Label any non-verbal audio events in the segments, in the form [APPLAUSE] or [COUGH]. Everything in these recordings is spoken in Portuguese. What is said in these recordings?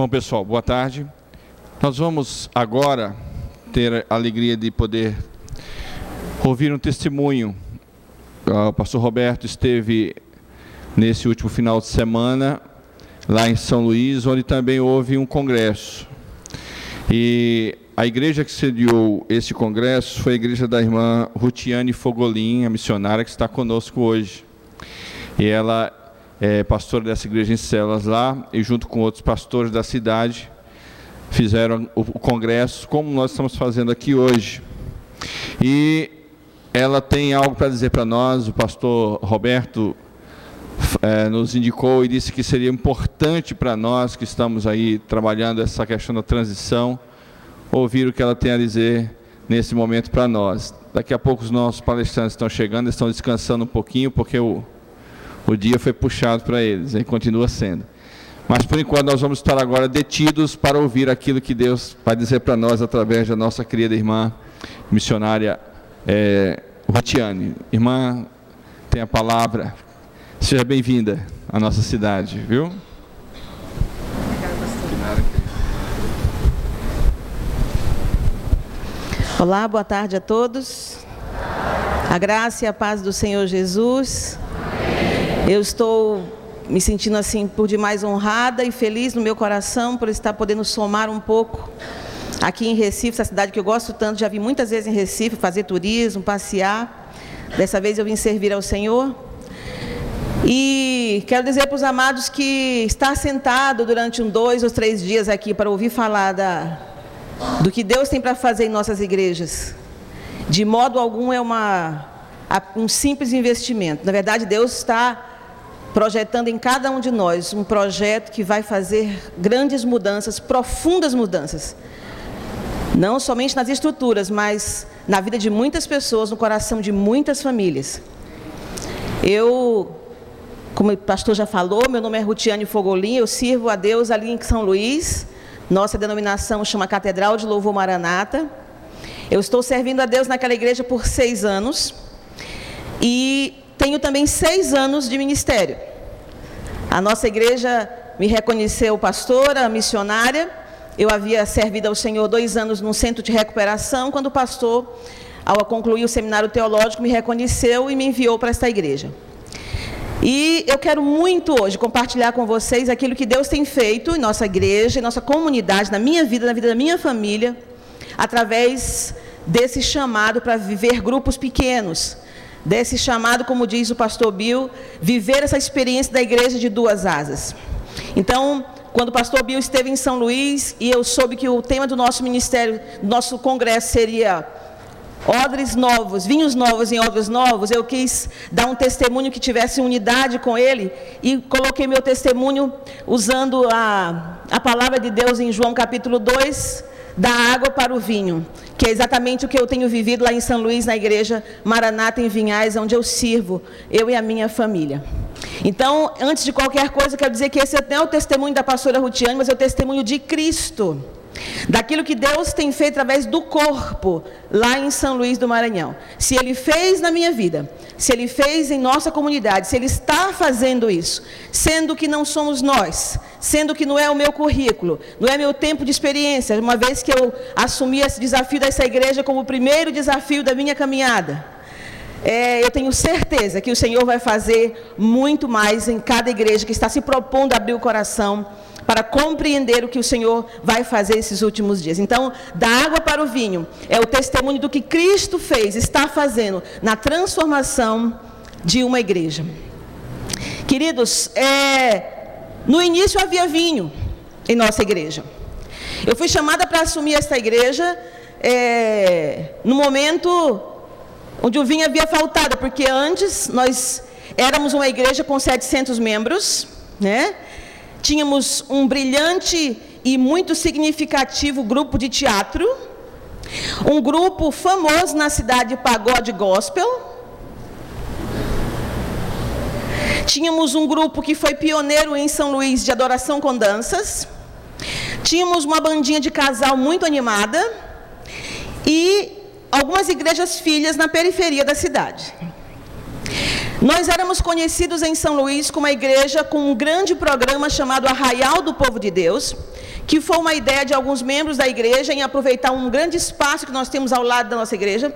Bom, pessoal, boa tarde. Nós vamos agora ter a alegria de poder ouvir um testemunho. O pastor Roberto esteve nesse último final de semana lá em São Luís, onde também houve um congresso. E a igreja que sediou esse congresso foi a igreja da irmã Rutiane Fogolin, a missionária que está conosco hoje. E ela é, pastora dessa igreja em Celas lá, e junto com outros pastores da cidade, fizeram o, o congresso, como nós estamos fazendo aqui hoje. E ela tem algo para dizer para nós, o pastor Roberto é, nos indicou e disse que seria importante para nós que estamos aí trabalhando essa questão da transição, ouvir o que ela tem a dizer nesse momento para nós. Daqui a pouco os nossos palestrantes estão chegando, estão descansando um pouquinho, porque o o dia foi puxado para eles e continua sendo. Mas por enquanto nós vamos estar agora detidos para ouvir aquilo que Deus vai dizer para nós através da nossa querida irmã missionária é. Irmã, tem a palavra. Seja bem-vinda à nossa cidade, viu? Olá, boa tarde a todos. A graça e a paz do Senhor Jesus eu estou me sentindo assim por demais honrada e feliz no meu coração por estar podendo somar um pouco aqui em Recife, essa cidade que eu gosto tanto. Já vi muitas vezes em Recife fazer turismo, passear. Dessa vez eu vim servir ao Senhor. E quero dizer para os amados que estar sentado durante um, dois ou três dias aqui para ouvir falar da, do que Deus tem para fazer em nossas igrejas, de modo algum é uma, um simples investimento. Na verdade, Deus está projetando em cada um de nós um projeto que vai fazer grandes mudanças, profundas mudanças. Não somente nas estruturas, mas na vida de muitas pessoas, no coração de muitas famílias. Eu, como o pastor já falou, meu nome é Rutiane Fogolin, eu sirvo a Deus ali em São Luís. Nossa denominação chama Catedral de Louvor Maranata. Eu estou servindo a Deus naquela igreja por seis anos. E tenho também seis anos de ministério. A nossa igreja me reconheceu pastora, missionária. Eu havia servido ao Senhor dois anos num centro de recuperação, quando o pastor, ao concluir o seminário teológico, me reconheceu e me enviou para esta igreja. E eu quero muito hoje compartilhar com vocês aquilo que Deus tem feito em nossa igreja, em nossa comunidade, na minha vida, na vida da minha família, através desse chamado para viver grupos pequenos, desse chamado, como diz o pastor Bill, viver essa experiência da igreja de duas asas. Então, quando o pastor Bill esteve em São Luís e eu soube que o tema do nosso ministério, do nosso congresso seria odres novos, vinhos novos em odres novos, eu quis dar um testemunho que tivesse unidade com ele e coloquei meu testemunho usando a, a palavra de Deus em João capítulo 2, da água para o vinho, que é exatamente o que eu tenho vivido lá em São Luís, na igreja Maranata em Vinhais, onde eu sirvo, eu e a minha família. Então, antes de qualquer coisa, quero dizer que esse não é o testemunho da pastora Rutiane, mas é o testemunho de Cristo daquilo que Deus tem feito através do corpo lá em São Luís do Maranhão. Se Ele fez na minha vida, se Ele fez em nossa comunidade, se Ele está fazendo isso, sendo que não somos nós, sendo que não é o meu currículo, não é meu tempo de experiência, uma vez que eu assumi esse desafio dessa igreja como o primeiro desafio da minha caminhada. É, eu tenho certeza que o Senhor vai fazer muito mais em cada igreja que está se propondo a abrir o coração para compreender o que o Senhor vai fazer esses últimos dias. Então, da água para o vinho é o testemunho do que Cristo fez, está fazendo na transformação de uma igreja. Queridos, é, no início havia vinho em nossa igreja. Eu fui chamada para assumir esta igreja é, no momento onde o vinho havia faltado, porque antes nós éramos uma igreja com 700 membros, né? Tínhamos um brilhante e muito significativo grupo de teatro, um grupo famoso na cidade de pagode gospel. Tínhamos um grupo que foi pioneiro em São Luís de adoração com danças. Tínhamos uma bandinha de casal muito animada e algumas igrejas filhas na periferia da cidade. Nós éramos conhecidos em São Luís como uma igreja com um grande programa chamado Arraial do Povo de Deus, que foi uma ideia de alguns membros da igreja em aproveitar um grande espaço que nós temos ao lado da nossa igreja,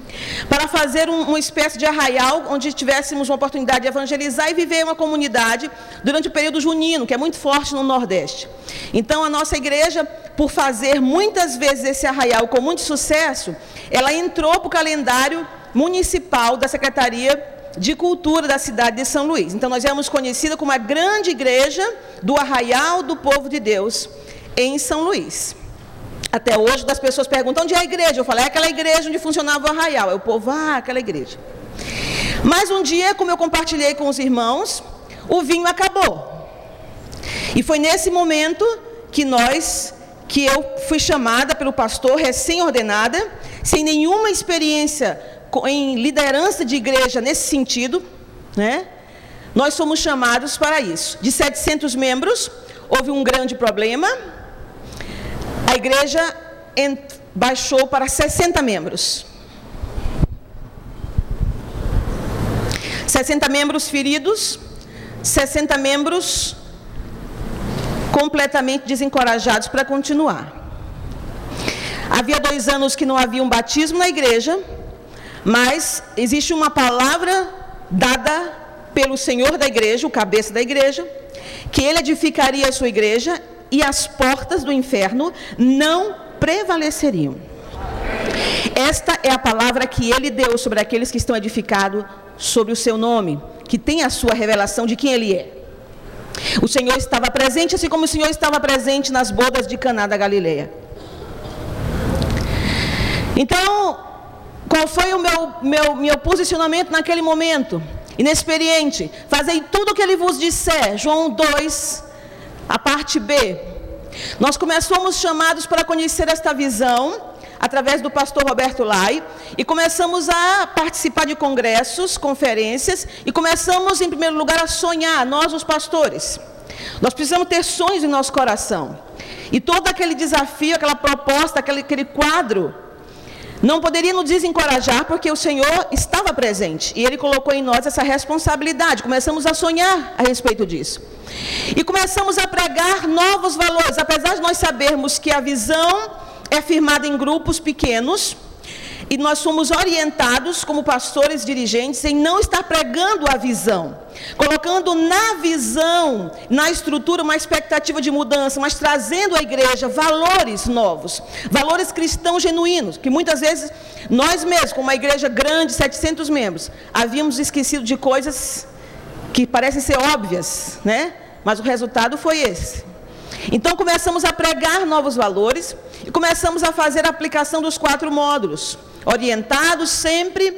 [CLEARS THROAT] para fazer um, uma espécie de arraial onde tivéssemos uma oportunidade de evangelizar e viver uma comunidade durante o período junino, que é muito forte no Nordeste. Então, a nossa igreja, por fazer muitas vezes esse arraial com muito sucesso, ela entrou para o calendário municipal da Secretaria de Cultura da cidade de São Luís. Então, nós éramos conhecida como a grande igreja do arraial do povo de Deus em São Luís. Até hoje, as pessoas perguntam onde é a igreja. Eu falei, é aquela igreja onde funcionava o arraial. Aí o povo, ah, aquela igreja. Mas um dia, como eu compartilhei com os irmãos, o vinho acabou. E foi nesse momento que nós, que eu fui chamada pelo pastor recém-ordenada, sem nenhuma experiência em liderança de igreja nesse sentido, né? Nós somos chamados para isso. De 700 membros, houve um grande problema a igreja baixou para 60 membros. 60 membros feridos, 60 membros completamente desencorajados para continuar. Havia dois anos que não havia um batismo na igreja, mas existe uma palavra dada pelo Senhor da igreja, o cabeça da igreja, que ele edificaria a sua igreja e as portas do inferno não prevaleceriam. Esta é a palavra que ele deu sobre aqueles que estão edificados sobre o seu nome, que tem a sua revelação de quem ele é. O Senhor estava presente, assim como o Senhor estava presente nas bodas de Caná da Galileia. Então, qual foi o meu, meu, meu posicionamento naquele momento? Inexperiente. Fazei tudo o que ele vos disser. João 2, a parte B. Nós começamos chamados para conhecer esta visão através do pastor Roberto Lai e começamos a participar de congressos, conferências e começamos em primeiro lugar a sonhar, nós os pastores. Nós precisamos ter sonhos em nosso coração. E todo aquele desafio, aquela proposta, aquele, aquele quadro não poderia nos desencorajar porque o Senhor estava presente e Ele colocou em nós essa responsabilidade. Começamos a sonhar a respeito disso. E começamos a pregar novos valores, apesar de nós sabermos que a visão é firmada em grupos pequenos e nós somos orientados como pastores dirigentes em não estar pregando a visão, colocando na visão, na estrutura, uma expectativa de mudança, mas trazendo à igreja valores novos, valores cristãos genuínos, que muitas vezes nós mesmos, com uma igreja grande, 700 membros, havíamos esquecido de coisas que parecem ser óbvias, né? Mas o resultado foi esse. Então começamos a pregar novos valores e começamos a fazer a aplicação dos quatro módulos, orientados sempre,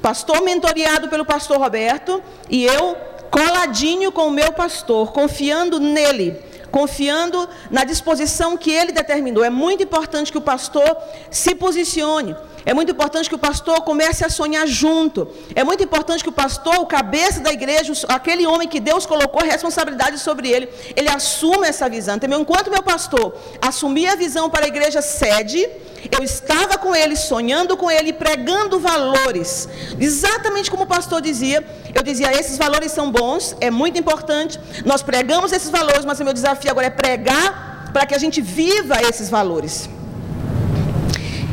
pastor mentoreado pelo pastor Roberto e eu coladinho com o meu pastor, confiando nele, confiando na disposição que ele determinou. É muito importante que o pastor se posicione. É muito importante que o pastor comece a sonhar junto. É muito importante que o pastor, o cabeça da igreja, aquele homem que Deus colocou responsabilidade sobre ele, ele assuma essa visão. Então, enquanto meu pastor assumia a visão para a igreja sede, eu estava com ele, sonhando com ele, pregando valores. Exatamente como o pastor dizia, eu dizia: esses valores são bons, é muito importante. Nós pregamos esses valores, mas o meu desafio agora é pregar para que a gente viva esses valores.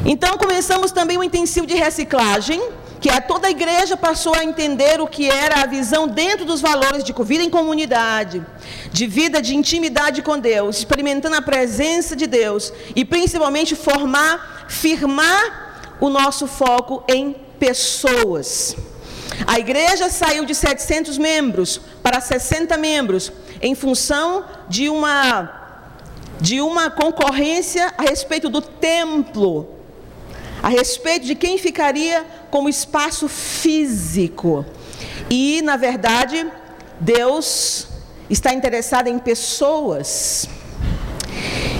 Então começamos também o intensivo de reciclagem, que a toda a igreja passou a entender o que era a visão dentro dos valores de vida em comunidade, de vida de intimidade com Deus, experimentando a presença de Deus e principalmente formar, firmar o nosso foco em pessoas. A igreja saiu de 700 membros para 60 membros em função de uma de uma concorrência a respeito do templo a respeito de quem ficaria como espaço físico. E, na verdade, Deus está interessado em pessoas.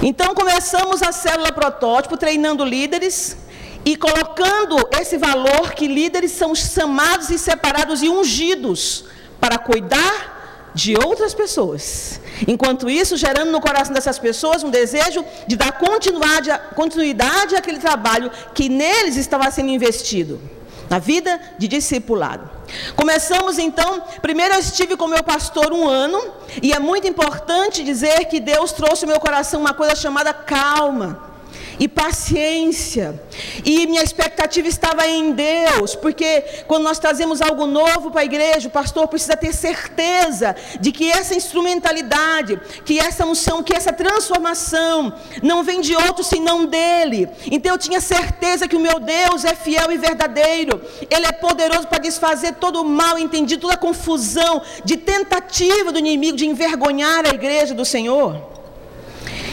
Então, começamos a célula protótipo, treinando líderes e colocando esse valor que líderes são chamados e separados e ungidos para cuidar de outras pessoas. Enquanto isso, gerando no coração dessas pessoas um desejo de dar continuidade, continuidade àquele trabalho que neles estava sendo investido. Na vida de discipulado. Começamos então, primeiro eu estive com meu pastor um ano, e é muito importante dizer que Deus trouxe ao meu coração uma coisa chamada calma e paciência. E minha expectativa estava em Deus, porque quando nós trazemos algo novo para a igreja, o pastor precisa ter certeza de que essa instrumentalidade, que essa unção, que essa transformação não vem de outro senão dele. Então eu tinha certeza que o meu Deus é fiel e verdadeiro. Ele é poderoso para desfazer todo o mal entendido, toda a confusão de tentativa do inimigo de envergonhar a igreja do Senhor.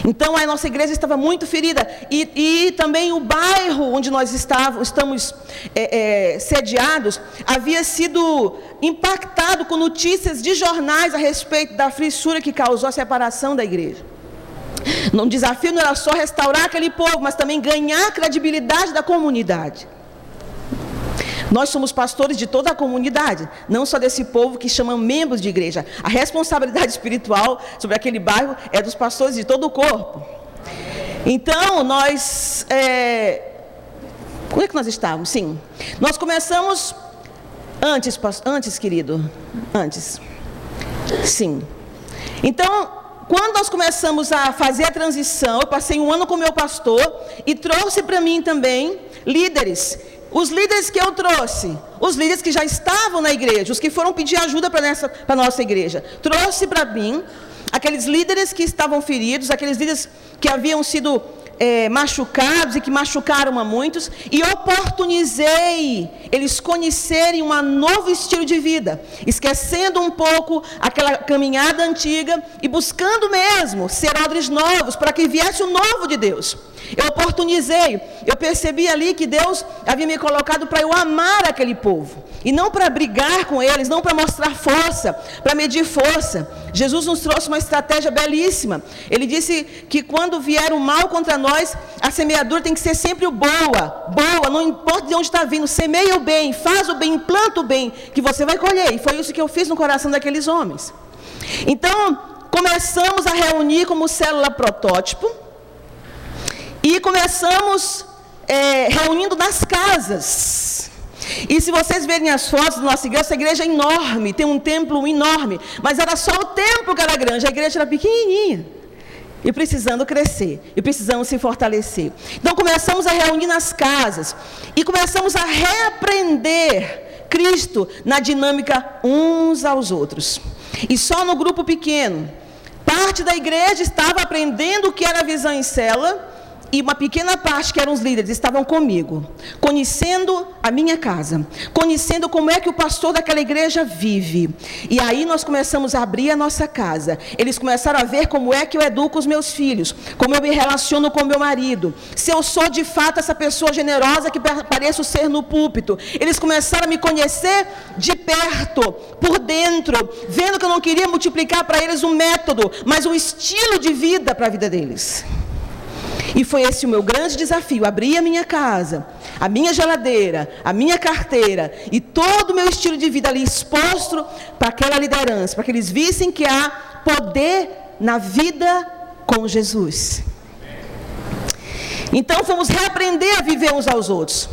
Então a nossa igreja estava muito ferida. E, e também o bairro onde nós estávamos, estamos é, é, sediados havia sido impactado com notícias de jornais a respeito da frissura que causou a separação da igreja. O desafio não era só restaurar aquele povo, mas também ganhar a credibilidade da comunidade. Nós somos pastores de toda a comunidade, não só desse povo que chama membros de igreja. A responsabilidade [LAUGHS] espiritual sobre aquele bairro é dos pastores de todo o corpo. Então, nós. É... Como é que nós estávamos? Sim. Nós começamos antes, antes, querido. Antes. Sim. Então, quando nós começamos a fazer a transição, eu passei um ano com meu pastor e trouxe para mim também líderes os líderes que eu trouxe, os líderes que já estavam na igreja, os que foram pedir ajuda para a nossa igreja, trouxe para mim aqueles líderes que estavam feridos, aqueles líderes que haviam sido é, machucados e que machucaram a muitos, e oportunizei eles conhecerem um novo estilo de vida, esquecendo um pouco aquela caminhada antiga e buscando mesmo ser odres novos para que viesse o novo de Deus. Eu oportunizei, eu percebi ali que Deus havia me colocado para eu amar aquele povo, e não para brigar com eles, não para mostrar força, para medir força. Jesus nos trouxe uma estratégia belíssima. Ele disse que quando vier o mal contra nós, a semeadura tem que ser sempre boa, boa, não importa de onde está vindo, semeia o bem, faz o bem, implanta o bem, que você vai colher. E foi isso que eu fiz no coração daqueles homens. Então, começamos a reunir como célula protótipo e começamos é, reunindo nas casas. E se vocês verem as fotos da nossa igreja, essa igreja é enorme, tem um templo enorme, mas era só o templo que era grande, a igreja era pequenininha. E precisando crescer, e precisamos se fortalecer. Então começamos a reunir nas casas, e começamos a reaprender Cristo na dinâmica uns aos outros. E só no grupo pequeno, parte da igreja estava aprendendo o que era visão em cela, e uma pequena parte que eram os líderes estavam comigo, conhecendo a minha casa, conhecendo como é que o pastor daquela igreja vive. E aí nós começamos a abrir a nossa casa. Eles começaram a ver como é que eu educo os meus filhos, como eu me relaciono com meu marido, se eu sou de fato essa pessoa generosa que pareço ser no púlpito. Eles começaram a me conhecer de perto, por dentro, vendo que eu não queria multiplicar para eles um método, mas um estilo de vida para a vida deles. E foi esse o meu grande desafio: abrir a minha casa, a minha geladeira, a minha carteira e todo o meu estilo de vida ali exposto para aquela liderança, para que eles vissem que há poder na vida com Jesus. Então fomos reaprender a viver uns aos outros.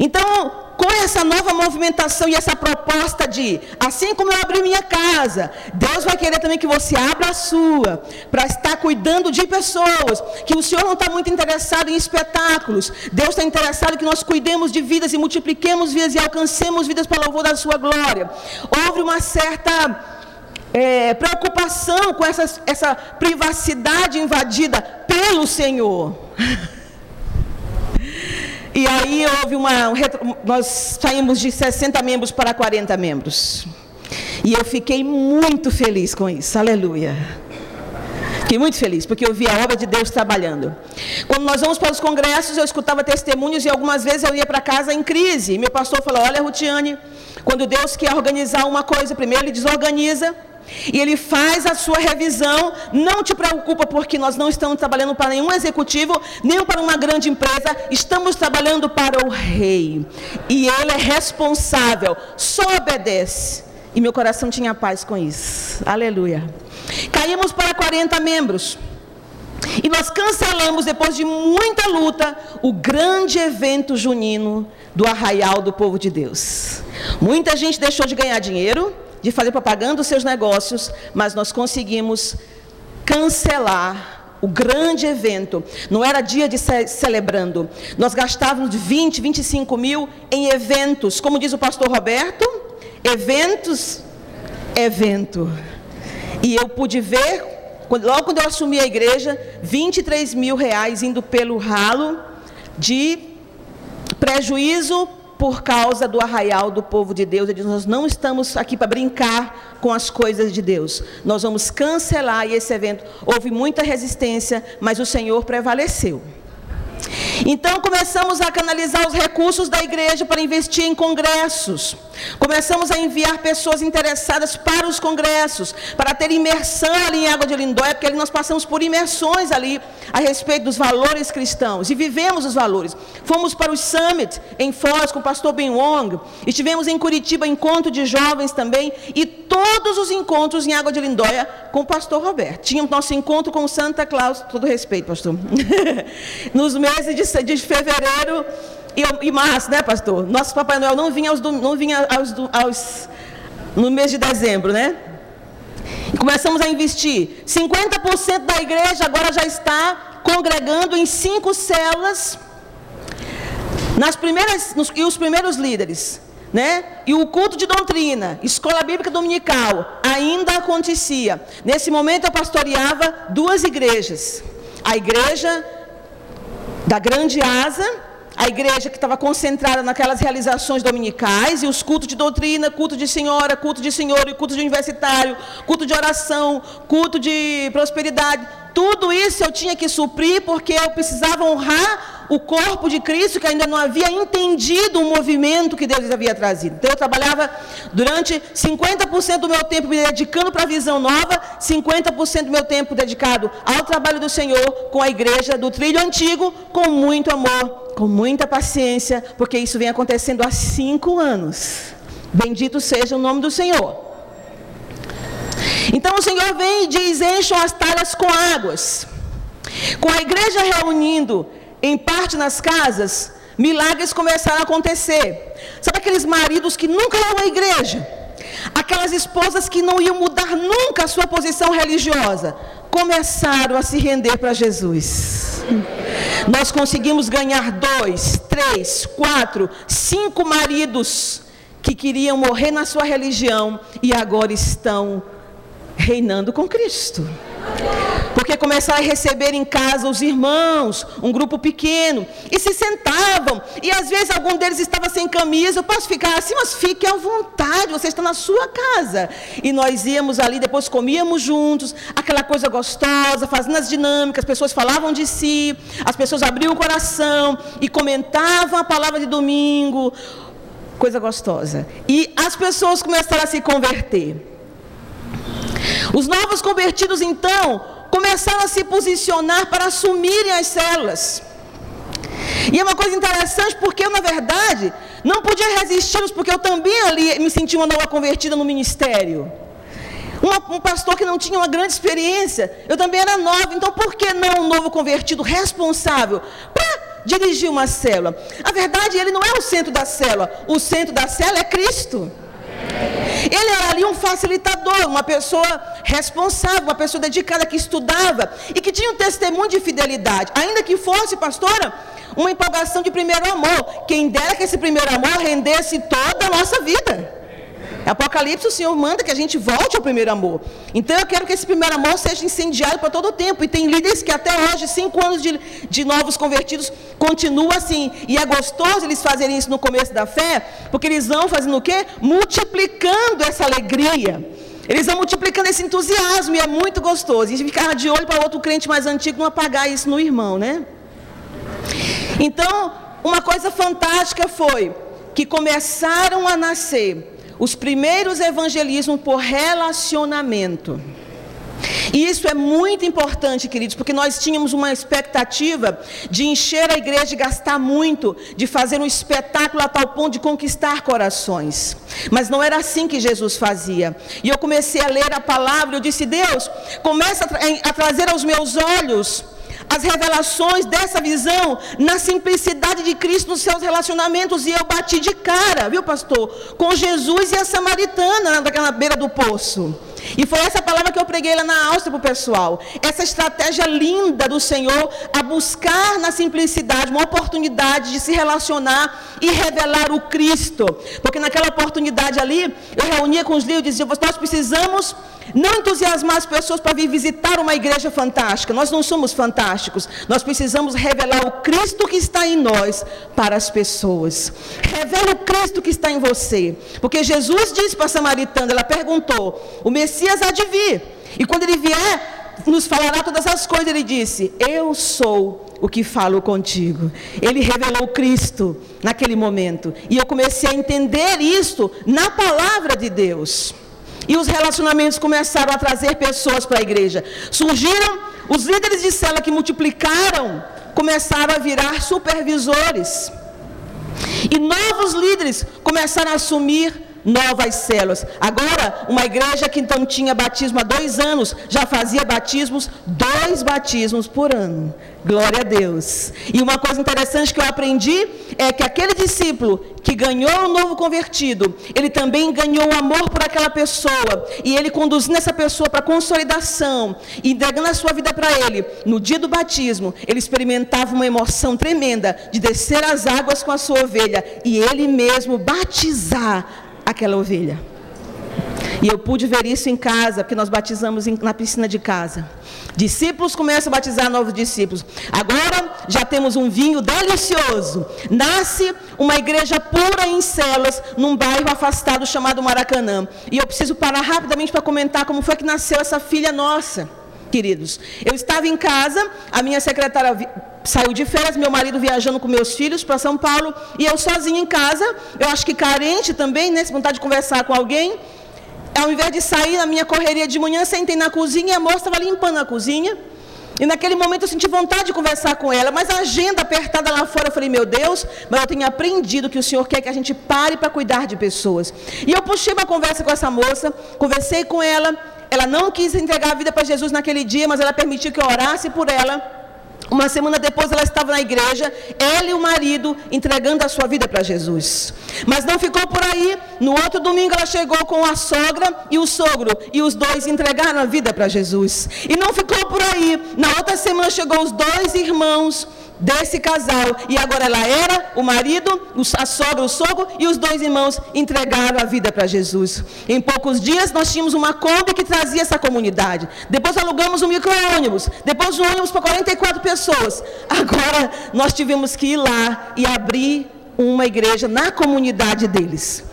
Então, com essa nova movimentação e essa proposta de, assim como eu abri minha casa, Deus vai querer também que você abra a sua, para estar cuidando de pessoas, que o Senhor não está muito interessado em espetáculos, Deus está interessado que nós cuidemos de vidas e multipliquemos vidas e alcancemos vidas para louvor da sua glória. Houve uma certa é, preocupação com essa, essa privacidade invadida pelo Senhor. [LAUGHS] E aí houve uma. Nós saímos de 60 membros para 40 membros. E eu fiquei muito feliz com isso. Aleluia. Fiquei muito feliz, porque eu vi a obra de Deus trabalhando. Quando nós vamos para os congressos, eu escutava testemunhos e algumas vezes eu ia para casa em crise. Meu pastor falou: Olha, Rutiane, quando Deus quer organizar uma coisa, primeiro ele desorganiza. E ele faz a sua revisão. Não te preocupa, porque nós não estamos trabalhando para nenhum executivo, nem para uma grande empresa. Estamos trabalhando para o rei. E ele é responsável. Só obedece. E meu coração tinha paz com isso. Aleluia. Caímos para 40 membros. E nós cancelamos, depois de muita luta, o grande evento junino do arraial do povo de Deus. Muita gente deixou de ganhar dinheiro, de fazer propaganda dos seus negócios, mas nós conseguimos cancelar o grande evento. Não era dia de ce celebrando. Nós gastávamos de 20, 25 mil em eventos. Como diz o pastor Roberto, eventos, evento. E eu pude ver, logo quando eu assumi a igreja, 23 mil reais indo pelo ralo de prejuízo por causa do arraial do povo de Deus. Ele diz: Nós não estamos aqui para brincar com as coisas de Deus. Nós vamos cancelar esse evento. Houve muita resistência, mas o Senhor prevaleceu. Então começamos a canalizar os recursos da igreja para investir em congressos. Começamos a enviar pessoas interessadas para os congressos, para ter imersão ali em Água de Lindóia, porque ali nós passamos por imersões ali a respeito dos valores cristãos e vivemos os valores. Fomos para o Summit em Foz com o pastor Ben Wong, estivemos em Curitiba, encontro de jovens também, e todos os encontros em Água de Lindóia com o pastor Roberto. Tínhamos nosso encontro com Santa Claus, todo respeito, pastor. [LAUGHS] Nos meses de, de fevereiro e, e, março, né, pastor? Nosso Papai Noel não vinha, aos, não vinha aos, aos, no mês de dezembro, né? Começamos a investir. 50% da igreja agora já está congregando em cinco células. Nas primeiras, nos, e os primeiros líderes, né? E o culto de doutrina, escola bíblica dominical, ainda acontecia. Nesse momento eu pastoreava duas igrejas. A igreja da grande asa, a igreja que estava concentrada naquelas realizações dominicais, e os cultos de doutrina, culto de senhora, culto de senhor, e culto de universitário, culto de oração, culto de prosperidade, tudo isso eu tinha que suprir porque eu precisava honrar o corpo de Cristo que ainda não havia entendido o movimento que Deus havia trazido. Então eu trabalhava durante 50% do meu tempo me dedicando para a visão nova, 50% do meu tempo dedicado ao trabalho do Senhor com a igreja do trilho antigo, com muito amor, com muita paciência, porque isso vem acontecendo há cinco anos. Bendito seja o nome do Senhor. Então o Senhor vem e diz: encham as talhas com águas. Com a igreja reunindo em parte nas casas, milagres começaram a acontecer. Sabe aqueles maridos que nunca iam à igreja? Aquelas esposas que não iam mudar nunca a sua posição religiosa, começaram a se render para Jesus. Nós conseguimos ganhar dois, três, quatro, cinco maridos que queriam morrer na sua religião e agora estão reinando com Cristo. Porque começaram a receber em casa os irmãos, um grupo pequeno, e se sentavam, e às vezes algum deles estava sem camisa, eu posso ficar assim, mas fique à vontade, você está na sua casa. E nós íamos ali, depois comíamos juntos, aquela coisa gostosa, fazendo as dinâmicas, as pessoas falavam de si, as pessoas abriam o coração e comentavam a palavra de domingo, coisa gostosa. E as pessoas começaram a se converter. Os novos convertidos, então, começaram a se posicionar para assumirem as células. E é uma coisa interessante porque eu, na verdade, não podia resisti-los, porque eu também ali me senti uma nova convertida no ministério. Uma, um pastor que não tinha uma grande experiência, eu também era nova, então por que não um novo convertido responsável para dirigir uma célula? A verdade, ele não é o centro da célula, o centro da célula é Cristo. Ele era ali um facilitador, uma pessoa responsável, uma pessoa dedicada que estudava e que tinha um testemunho de fidelidade, ainda que fosse, pastora, uma empolgação de primeiro amor. Quem dera que esse primeiro amor rendesse toda a nossa vida. Apocalipse, o Senhor manda que a gente volte ao primeiro amor. Então eu quero que esse primeiro amor seja incendiado para todo o tempo. E tem líderes que até hoje, cinco anos de, de novos convertidos, continua assim. E é gostoso eles fazerem isso no começo da fé, porque eles vão fazendo o quê? Multiplicando essa alegria. Eles vão multiplicando esse entusiasmo e é muito gostoso. E ficar de olho para outro crente mais antigo não apagar isso no irmão, né? Então, uma coisa fantástica foi que começaram a nascer os primeiros evangelismos por relacionamento. E isso é muito importante, queridos, porque nós tínhamos uma expectativa de encher a igreja, de gastar muito, de fazer um espetáculo a tal ponto de conquistar corações. Mas não era assim que Jesus fazia. E eu comecei a ler a palavra, eu disse: Deus, começa a, tra a trazer aos meus olhos as revelações dessa visão na simplicidade de Cristo nos seus relacionamentos. E eu bati de cara, viu, pastor? Com Jesus e a samaritana naquela beira do poço. E foi essa palavra que eu preguei lá na Áustria para o pessoal. Essa estratégia linda do Senhor a buscar na simplicidade uma oportunidade de se relacionar e revelar o Cristo. Porque naquela oportunidade ali, eu reunia com os líderes e dizia: Nós precisamos não entusiasmar as pessoas para vir visitar uma igreja fantástica. Nós não somos fantásticos. Nós precisamos revelar o Cristo que está em nós para as pessoas. Revela o Cristo que está em você. Porque Jesus disse para a samaritana, ela perguntou: o Messias há de vir. E quando ele vier, nos falará todas as coisas. Ele disse: Eu sou o que falo contigo. Ele revelou Cristo naquele momento. E eu comecei a entender isto na palavra de Deus. E os relacionamentos começaram a trazer pessoas para a igreja. Surgiram os líderes de cela que multiplicaram, começaram a virar supervisores. E novos líderes começaram a assumir novas células. Agora, uma igreja que então tinha batismo há dois anos, já fazia batismos, dois batismos por ano. Glória a Deus. E uma coisa interessante que eu aprendi é que aquele discípulo que ganhou o novo convertido, ele também ganhou o amor por aquela pessoa. E ele conduzindo essa pessoa para consolidação, entregando a sua vida para ele. No dia do batismo, ele experimentava uma emoção tremenda de descer as águas com a sua ovelha e ele mesmo batizar aquela ovelha. E eu pude ver isso em casa, porque nós batizamos na piscina de casa. Discípulos começam a batizar novos discípulos. Agora já temos um vinho delicioso. Nasce uma igreja pura em celas, num bairro afastado chamado Maracanã. E eu preciso parar rapidamente para comentar como foi que nasceu essa filha nossa queridos. Eu estava em casa, a minha secretária saiu de férias, meu marido viajando com meus filhos para São Paulo, e eu sozinha em casa, eu acho que carente também, né, vontade de conversar com alguém. Ao invés de sair na minha correria de manhã, sentei na cozinha e a moça estava limpando a cozinha. E naquele momento eu senti vontade de conversar com ela, mas a agenda apertada lá fora, eu falei, meu Deus, mas eu tenho aprendido que o Senhor quer que a gente pare para cuidar de pessoas. E eu puxei uma conversa com essa moça, conversei com ela, ela não quis entregar a vida para Jesus naquele dia, mas ela permitiu que eu orasse por ela. Uma semana depois ela estava na igreja, ela e o marido entregando a sua vida para Jesus. Mas não ficou por aí. No outro domingo ela chegou com a sogra e o sogro, e os dois entregaram a vida para Jesus. E não ficou por aí. Na outra semana chegou os dois irmãos desse casal. E agora ela era o marido, a sogra, o sogro e os dois irmãos entregaram a vida para Jesus. Em poucos dias nós tínhamos uma Kombi que trazia essa comunidade. Depois alugamos um micro-ônibus. Depois um ônibus para 44 pessoas. Agora nós tivemos que ir lá e abrir uma igreja na comunidade deles.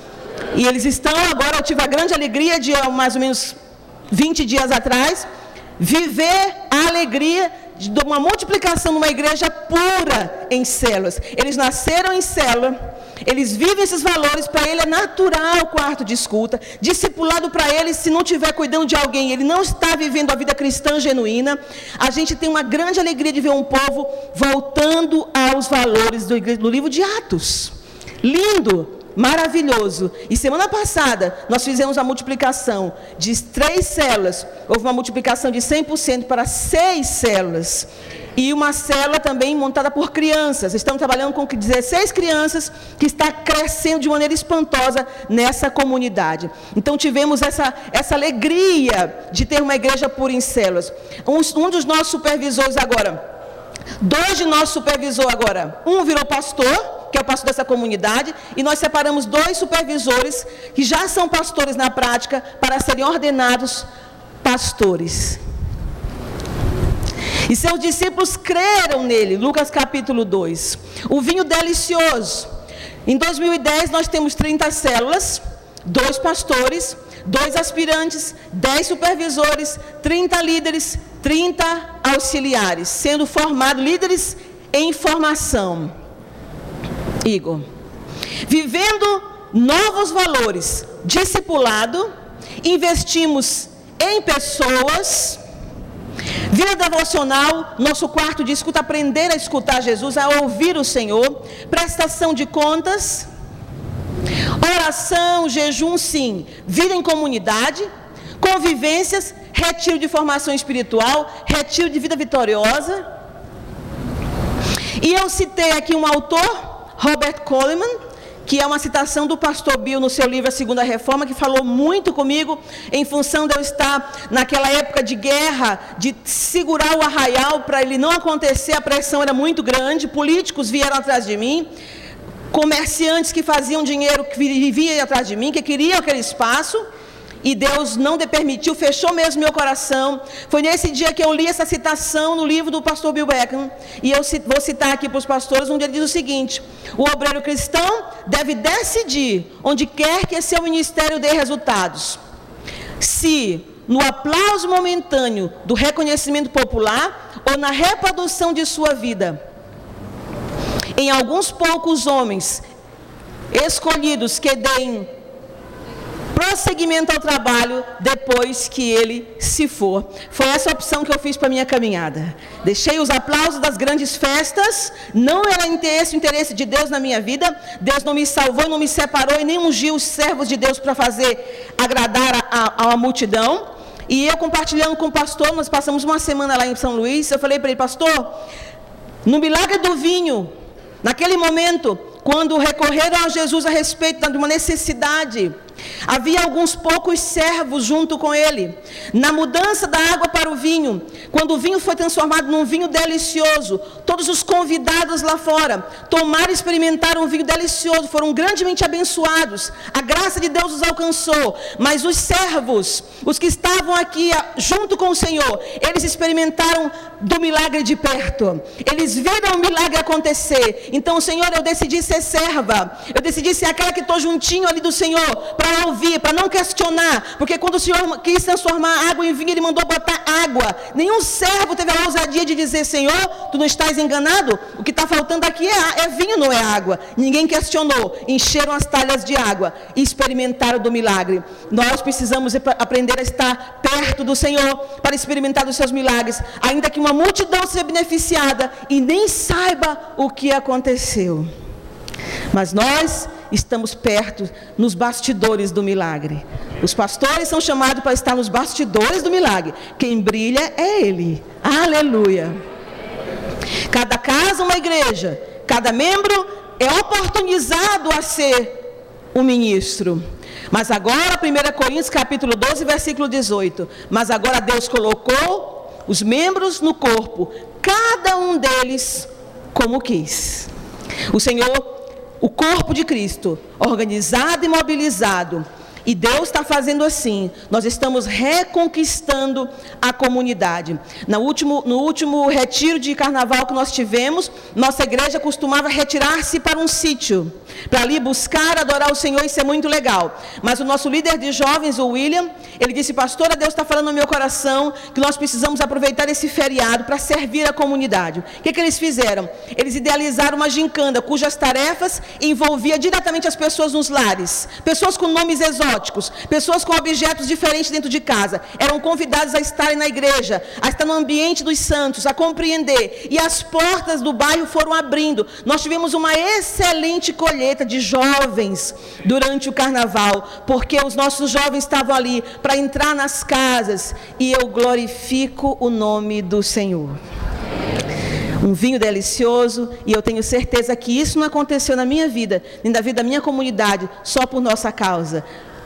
E eles estão agora, eu tive a grande alegria de mais ou menos 20 dias atrás, viver a alegria de uma multiplicação numa igreja pura em células. Eles nasceram em célula, eles vivem esses valores, para ele é natural o quarto de escuta. Discipulado para ele, se não estiver cuidando de alguém, ele não está vivendo a vida cristã genuína. A gente tem uma grande alegria de ver um povo voltando aos valores do, do livro de Atos. Lindo, maravilhoso. E semana passada nós fizemos a multiplicação de três células. Houve uma multiplicação de 100% para seis células. E uma célula também montada por crianças. Estamos trabalhando com 16 crianças que está crescendo de maneira espantosa nessa comunidade. Então tivemos essa, essa alegria de ter uma igreja pura em células. Um, um dos nossos supervisores agora, dois de nossos supervisores agora, um virou pastor que é o pastor dessa comunidade, e nós separamos dois supervisores que já são pastores na prática para serem ordenados pastores. E seus discípulos creram nele, Lucas capítulo 2. O vinho delicioso. Em 2010 nós temos 30 células, dois pastores, dois aspirantes, 10 supervisores, 30 líderes, 30 auxiliares, sendo formados líderes em formação. Igor. Vivendo novos valores, discipulado, investimos em pessoas, vida devocional, nosso quarto de escuta, aprender a escutar Jesus, a ouvir o Senhor, prestação de contas, oração, jejum, sim, vida em comunidade, convivências, retiro de formação espiritual, retiro de vida vitoriosa, E eu citei aqui um autor, Robert Coleman, que é uma citação do pastor Bill no seu livro A Segunda Reforma, que falou muito comigo em função de eu estar naquela época de guerra, de segurar o arraial para ele não acontecer, a pressão era muito grande, políticos vieram atrás de mim, comerciantes que faziam dinheiro que viviam atrás de mim, que queriam aquele espaço, e Deus não permitiu, fechou mesmo meu coração. Foi nesse dia que eu li essa citação no livro do pastor Bill Beckham, e eu vou citar aqui para os pastores, onde ele diz o seguinte: o obreiro cristão deve decidir onde quer que seu ministério dê resultados. Se no aplauso momentâneo do reconhecimento popular ou na reprodução de sua vida. Em alguns poucos homens escolhidos que deem prosseguimento ao trabalho depois que ele se for. Foi essa opção que eu fiz para a minha caminhada. Deixei os aplausos das grandes festas, não era esse o interesse de Deus na minha vida. Deus não me salvou, não me separou e nem ungiu os servos de Deus para fazer agradar a, a, a multidão. E eu compartilhando com o pastor, nós passamos uma semana lá em São Luís, eu falei para ele, pastor, no milagre do vinho, naquele momento, quando recorreram a Jesus a respeito de uma necessidade, Havia alguns poucos servos junto com ele. Na mudança da água para o vinho, quando o vinho foi transformado num vinho delicioso, todos os convidados lá fora tomaram e experimentaram um vinho delicioso, foram grandemente abençoados. A graça de Deus os alcançou. Mas os servos, os que estavam aqui ah, junto com o Senhor, eles experimentaram do milagre de perto. Eles viram o milagre acontecer. Então, Senhor, eu decidi ser serva. Eu decidi ser aquela que estou juntinho ali do Senhor para ouvir, para não questionar, porque quando o Senhor quis transformar água em vinho, Ele mandou botar água. Nenhum servo teve a ousadia de dizer: Senhor, tu não estás enganado? O que está faltando aqui é, é vinho, não é água. Ninguém questionou. Encheram as talhas de água e experimentaram do milagre. Nós precisamos aprender a estar perto do Senhor para experimentar os seus milagres, ainda que uma multidão seja beneficiada e nem saiba o que aconteceu. Mas nós estamos perto, nos bastidores do milagre. Os pastores são chamados para estar nos bastidores do milagre. Quem brilha é Ele. Aleluia. Cada casa, uma igreja. Cada membro é oportunizado a ser um ministro. Mas agora, 1 Coríntios capítulo 12, versículo 18. Mas agora Deus colocou os membros no corpo, cada um deles como quis. O Senhor o corpo de Cristo, organizado e mobilizado, e Deus está fazendo assim. Nós estamos reconquistando a comunidade. No último, no último retiro de carnaval que nós tivemos, nossa igreja costumava retirar-se para um sítio, para ali buscar, adorar o Senhor, isso é muito legal. Mas o nosso líder de jovens, o William, ele disse: Pastora, Deus está falando no meu coração que nós precisamos aproveitar esse feriado para servir a comunidade. O que, que eles fizeram? Eles idealizaram uma gincana cujas tarefas envolvia diretamente as pessoas nos lares, pessoas com nomes exóticos exóticos, pessoas com objetos diferentes dentro de casa, eram convidadas a estarem na igreja, a estar no ambiente dos santos, a compreender. E as portas do bairro foram abrindo. Nós tivemos uma excelente colheita de jovens durante o carnaval, porque os nossos jovens estavam ali para entrar nas casas e eu glorifico o nome do Senhor um vinho delicioso, e eu tenho certeza que isso não aconteceu na minha vida, nem na vida da minha comunidade, só por nossa causa.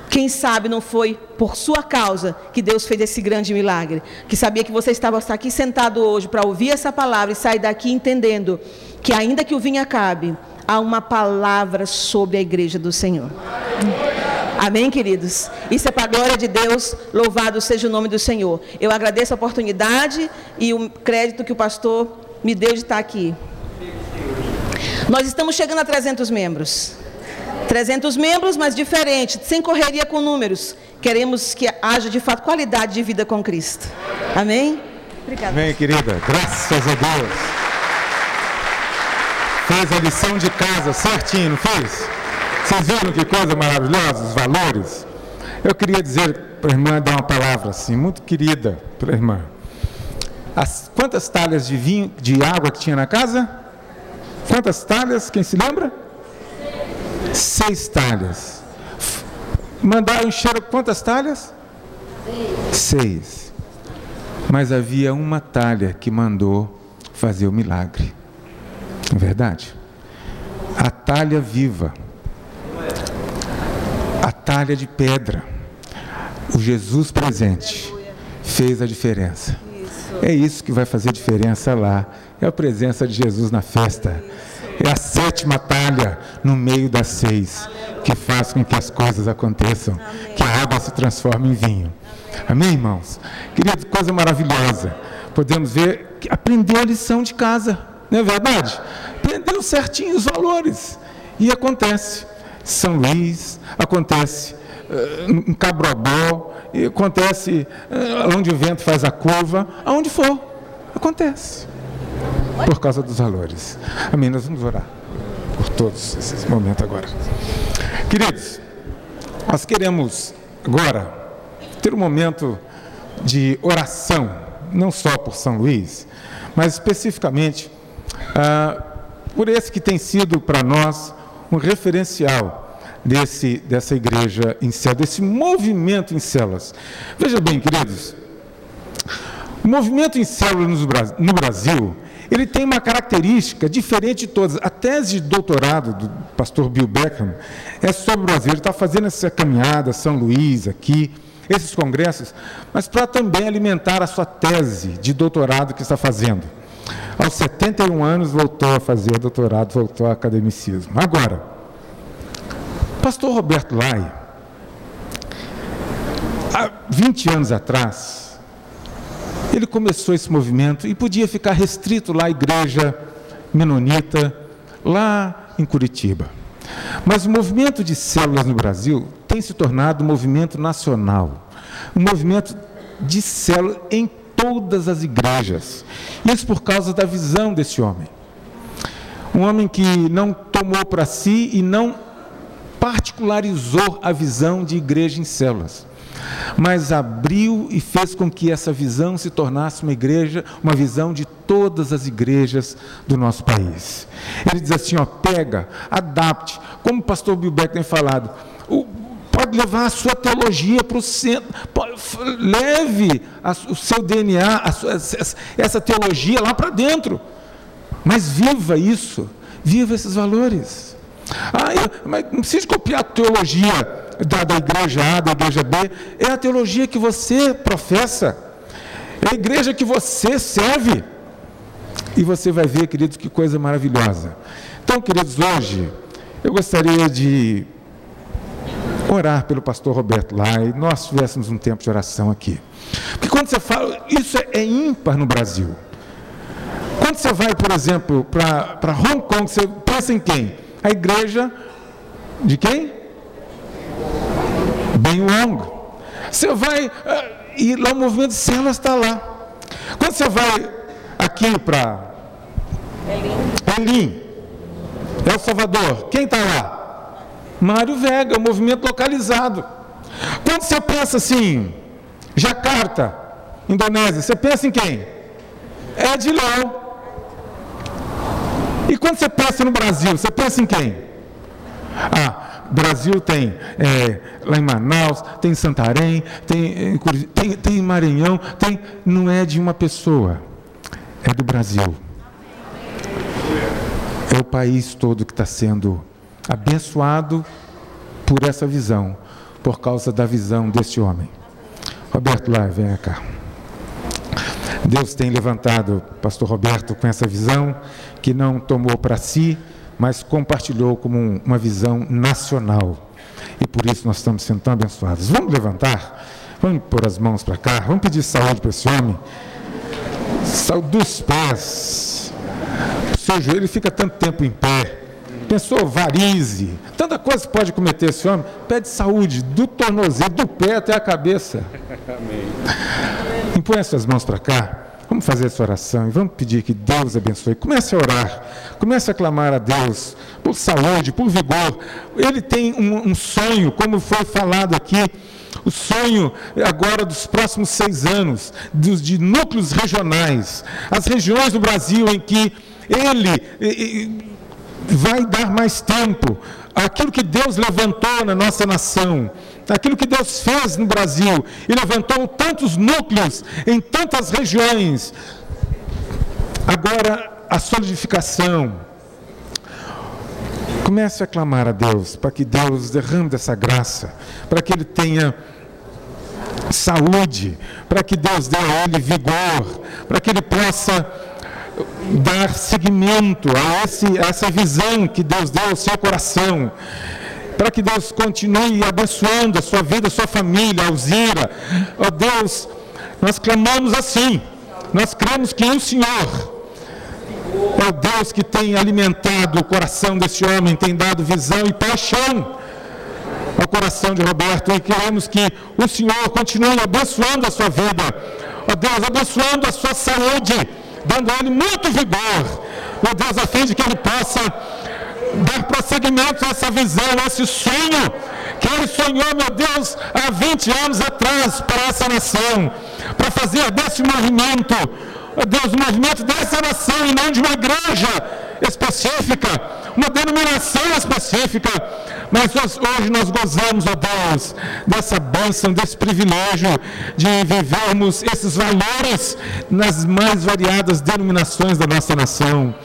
Quem sabe não foi por sua causa que Deus fez esse grande milagre. Que sabia que você estava aqui sentado hoje para ouvir essa palavra e sair daqui entendendo que, ainda que o vinho acabe, há uma palavra sobre a igreja do Senhor. Amém, queridos? Isso é para a glória de Deus, louvado seja o nome do Senhor. Eu agradeço a oportunidade e o crédito que o pastor me deu de estar aqui. Nós estamos chegando a 300 membros. 300 membros, mas diferente, sem correria com números. Queremos que haja de fato qualidade de vida com Cristo. Amém? Obrigada. Amém, querida. Graças a Deus. Fez a lição de casa certinho, não fez? Vocês viram que coisa maravilhosa, os valores? Eu queria dizer para a irmã, dar uma palavra assim, muito querida para a irmã. As, quantas talhas de vinho, de água que tinha na casa? Quantas talhas? Quem se lembra? Seis talhas. Mandaram encher quantas talhas? Seis. Mas havia uma talha que mandou fazer o milagre. Não é verdade? A talha viva, a talha de pedra, o Jesus presente fez a diferença. É isso que vai fazer diferença lá. É a presença de Jesus na festa. É a sétima talha no meio das seis que faz com que as coisas aconteçam, que a água se transforme em vinho. Amém, irmãos? Querido, coisa maravilhosa. Podemos ver que aprendeu a lição de casa, não é verdade? Aprendeu certinho os valores. E acontece. São Luís, acontece em Cabrobó, acontece uh, onde o vento faz a curva, aonde for, acontece. Por causa dos valores. Amém. Nós vamos orar por todos esses momentos agora. Queridos, nós queremos agora ter um momento de oração, não só por São Luís, mas especificamente ah, por esse que tem sido para nós um referencial desse, dessa igreja em células, desse movimento em células. Veja bem, queridos, o movimento em células no Brasil ele tem uma característica diferente de todas. A tese de doutorado do pastor Bill Beckham é sobre o Brasil. Ele está fazendo essa caminhada, São Luís, aqui, esses congressos, mas para também alimentar a sua tese de doutorado que está fazendo. Aos 71 anos voltou a fazer doutorado, voltou ao academicismo. Agora, pastor Roberto Lai, há 20 anos atrás, ele começou esse movimento e podia ficar restrito lá à igreja menonita, lá em Curitiba. Mas o movimento de células no Brasil tem se tornado um movimento nacional, um movimento de células em todas as igrejas. Isso por causa da visão desse homem. Um homem que não tomou para si e não particularizou a visão de igreja em células mas abriu e fez com que essa visão se tornasse uma igreja, uma visão de todas as igrejas do nosso país. Ele diz assim: ó, pega, adapte, como o pastor Bill Beck tem falado, o, pode levar a sua teologia para o centro, pode, leve a, o seu DNA, sua, essa teologia lá para dentro, mas viva isso, viva esses valores. Ah, eu, mas não precisa copiar a teologia da, da igreja A, da igreja B, é a teologia que você professa, é a igreja que você serve. E você vai ver, queridos, que coisa maravilhosa. Então, queridos, hoje eu gostaria de orar pelo pastor Roberto lá e nós tivéssemos um tempo de oração aqui. Porque quando você fala, isso é, ímpar no Brasil. Quando você vai, por exemplo, para Hong Kong, você pensa em quem? A igreja de quem? Bem longo. Você vai, uh, e lá o movimento de células está lá. Quando você vai aqui para Elim, El Salvador, quem está lá? Mário Vega, o movimento localizado. Quando você pensa assim, Jakarta, Indonésia, você pensa em quem? É Leão. E quando você pensa no Brasil, você pensa em quem? Ah, Brasil tem é, lá em Manaus, tem em Santarém, tem, tem, tem em Maranhão, tem, não é de uma pessoa, é do Brasil. É o país todo que está sendo abençoado por essa visão, por causa da visão deste homem. Roberto Lai, vem cá. Deus tem levantado pastor Roberto com essa visão que não tomou para si, mas compartilhou como uma visão nacional. E por isso nós estamos sendo tão abençoados. Vamos levantar, vamos pôr as mãos para cá, vamos pedir saúde para esse homem. Saúde dos pés. O seu joelho fica tanto tempo em pé. Pensou varize, tanta coisa que pode cometer esse homem. Pede saúde do tornozelo, do pé até a cabeça. [LAUGHS] Amém. Impõe as suas mãos para cá. Vamos fazer essa oração e vamos pedir que Deus abençoe. Comece a orar, comece a clamar a Deus por saúde, por vigor. Ele tem um, um sonho, como foi falado aqui, o sonho agora dos próximos seis anos, dos, de núcleos regionais, as regiões do Brasil em que ele vai dar mais tempo aquilo que Deus levantou na nossa nação aquilo que Deus fez no Brasil e levantou tantos núcleos em tantas regiões. Agora, a solidificação, Comece a clamar a Deus para que Deus derrame dessa graça, para que Ele tenha saúde, para que Deus dê a Ele vigor, para que Ele possa dar seguimento a, esse, a essa visão que Deus deu ao seu coração para que Deus continue abençoando a sua vida, a sua família, a Alzira. Ó oh Deus, nós clamamos assim, nós cremos que o Senhor. É o Deus que tem alimentado o coração desse homem, tem dado visão e paixão ao coração de Roberto. E queremos que o Senhor continue abençoando a sua vida, ó Deus, abençoando a sua saúde, dando a ele muito vigor, ó Deus, a fim de que ele possa dar prosseguimento a essa visão, a esse sonho que ele sonhou, meu Deus, há 20 anos atrás para essa nação, para fazer desse movimento, ó Deus, o movimento dessa nação e não de uma igreja específica, uma denominação específica, mas hoje nós gozamos, ó Deus, dessa bênção, desse privilégio de vivermos esses valores nas mais variadas denominações da nossa nação.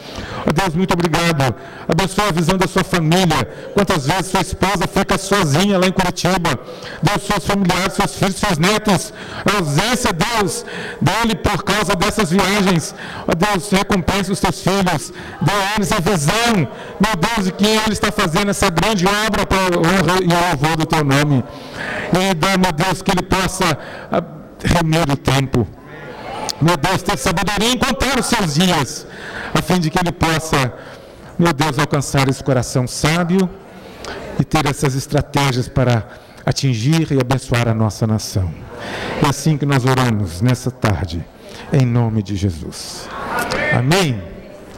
Deus, muito obrigado. Abençoa a visão da sua família. Quantas vezes sua esposa fica sozinha lá em Curitiba. Deus, seus familiares, seus filhos, seus netos. A ausência, Deus, dele por causa dessas viagens. Oh Deus, recompensa os teus filhos. Dê a eles a visão, meu Deus, de que ele está fazendo essa grande obra para honra e louvor do teu nome. E dá, meu Deus, que ele possa ah, remir o tempo. Meu Deus, ter sabedoria em contar os seus dias a fim de que ele possa, meu Deus, alcançar esse coração sábio e ter essas estratégias para atingir e abençoar a nossa nação. É assim que nós oramos nessa tarde, em nome de Jesus. Amém?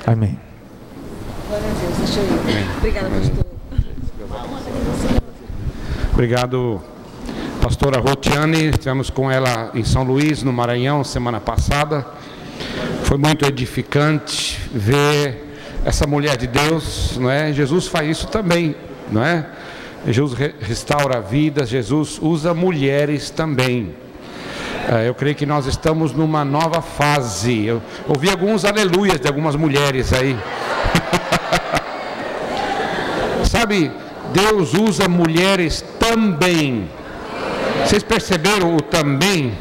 Amém. Obrigada, pastor. Obrigado, pastora Rotiane. Estivemos com ela em São Luís, no Maranhão, semana passada. Foi muito edificante ver essa mulher de Deus, não é? Jesus faz isso também, não é? Jesus restaura vidas, Jesus usa mulheres também. É, eu creio que nós estamos numa nova fase. Eu ouvi alguns aleluias de algumas mulheres aí. [LAUGHS] Sabe, Deus usa mulheres também. Vocês perceberam o também?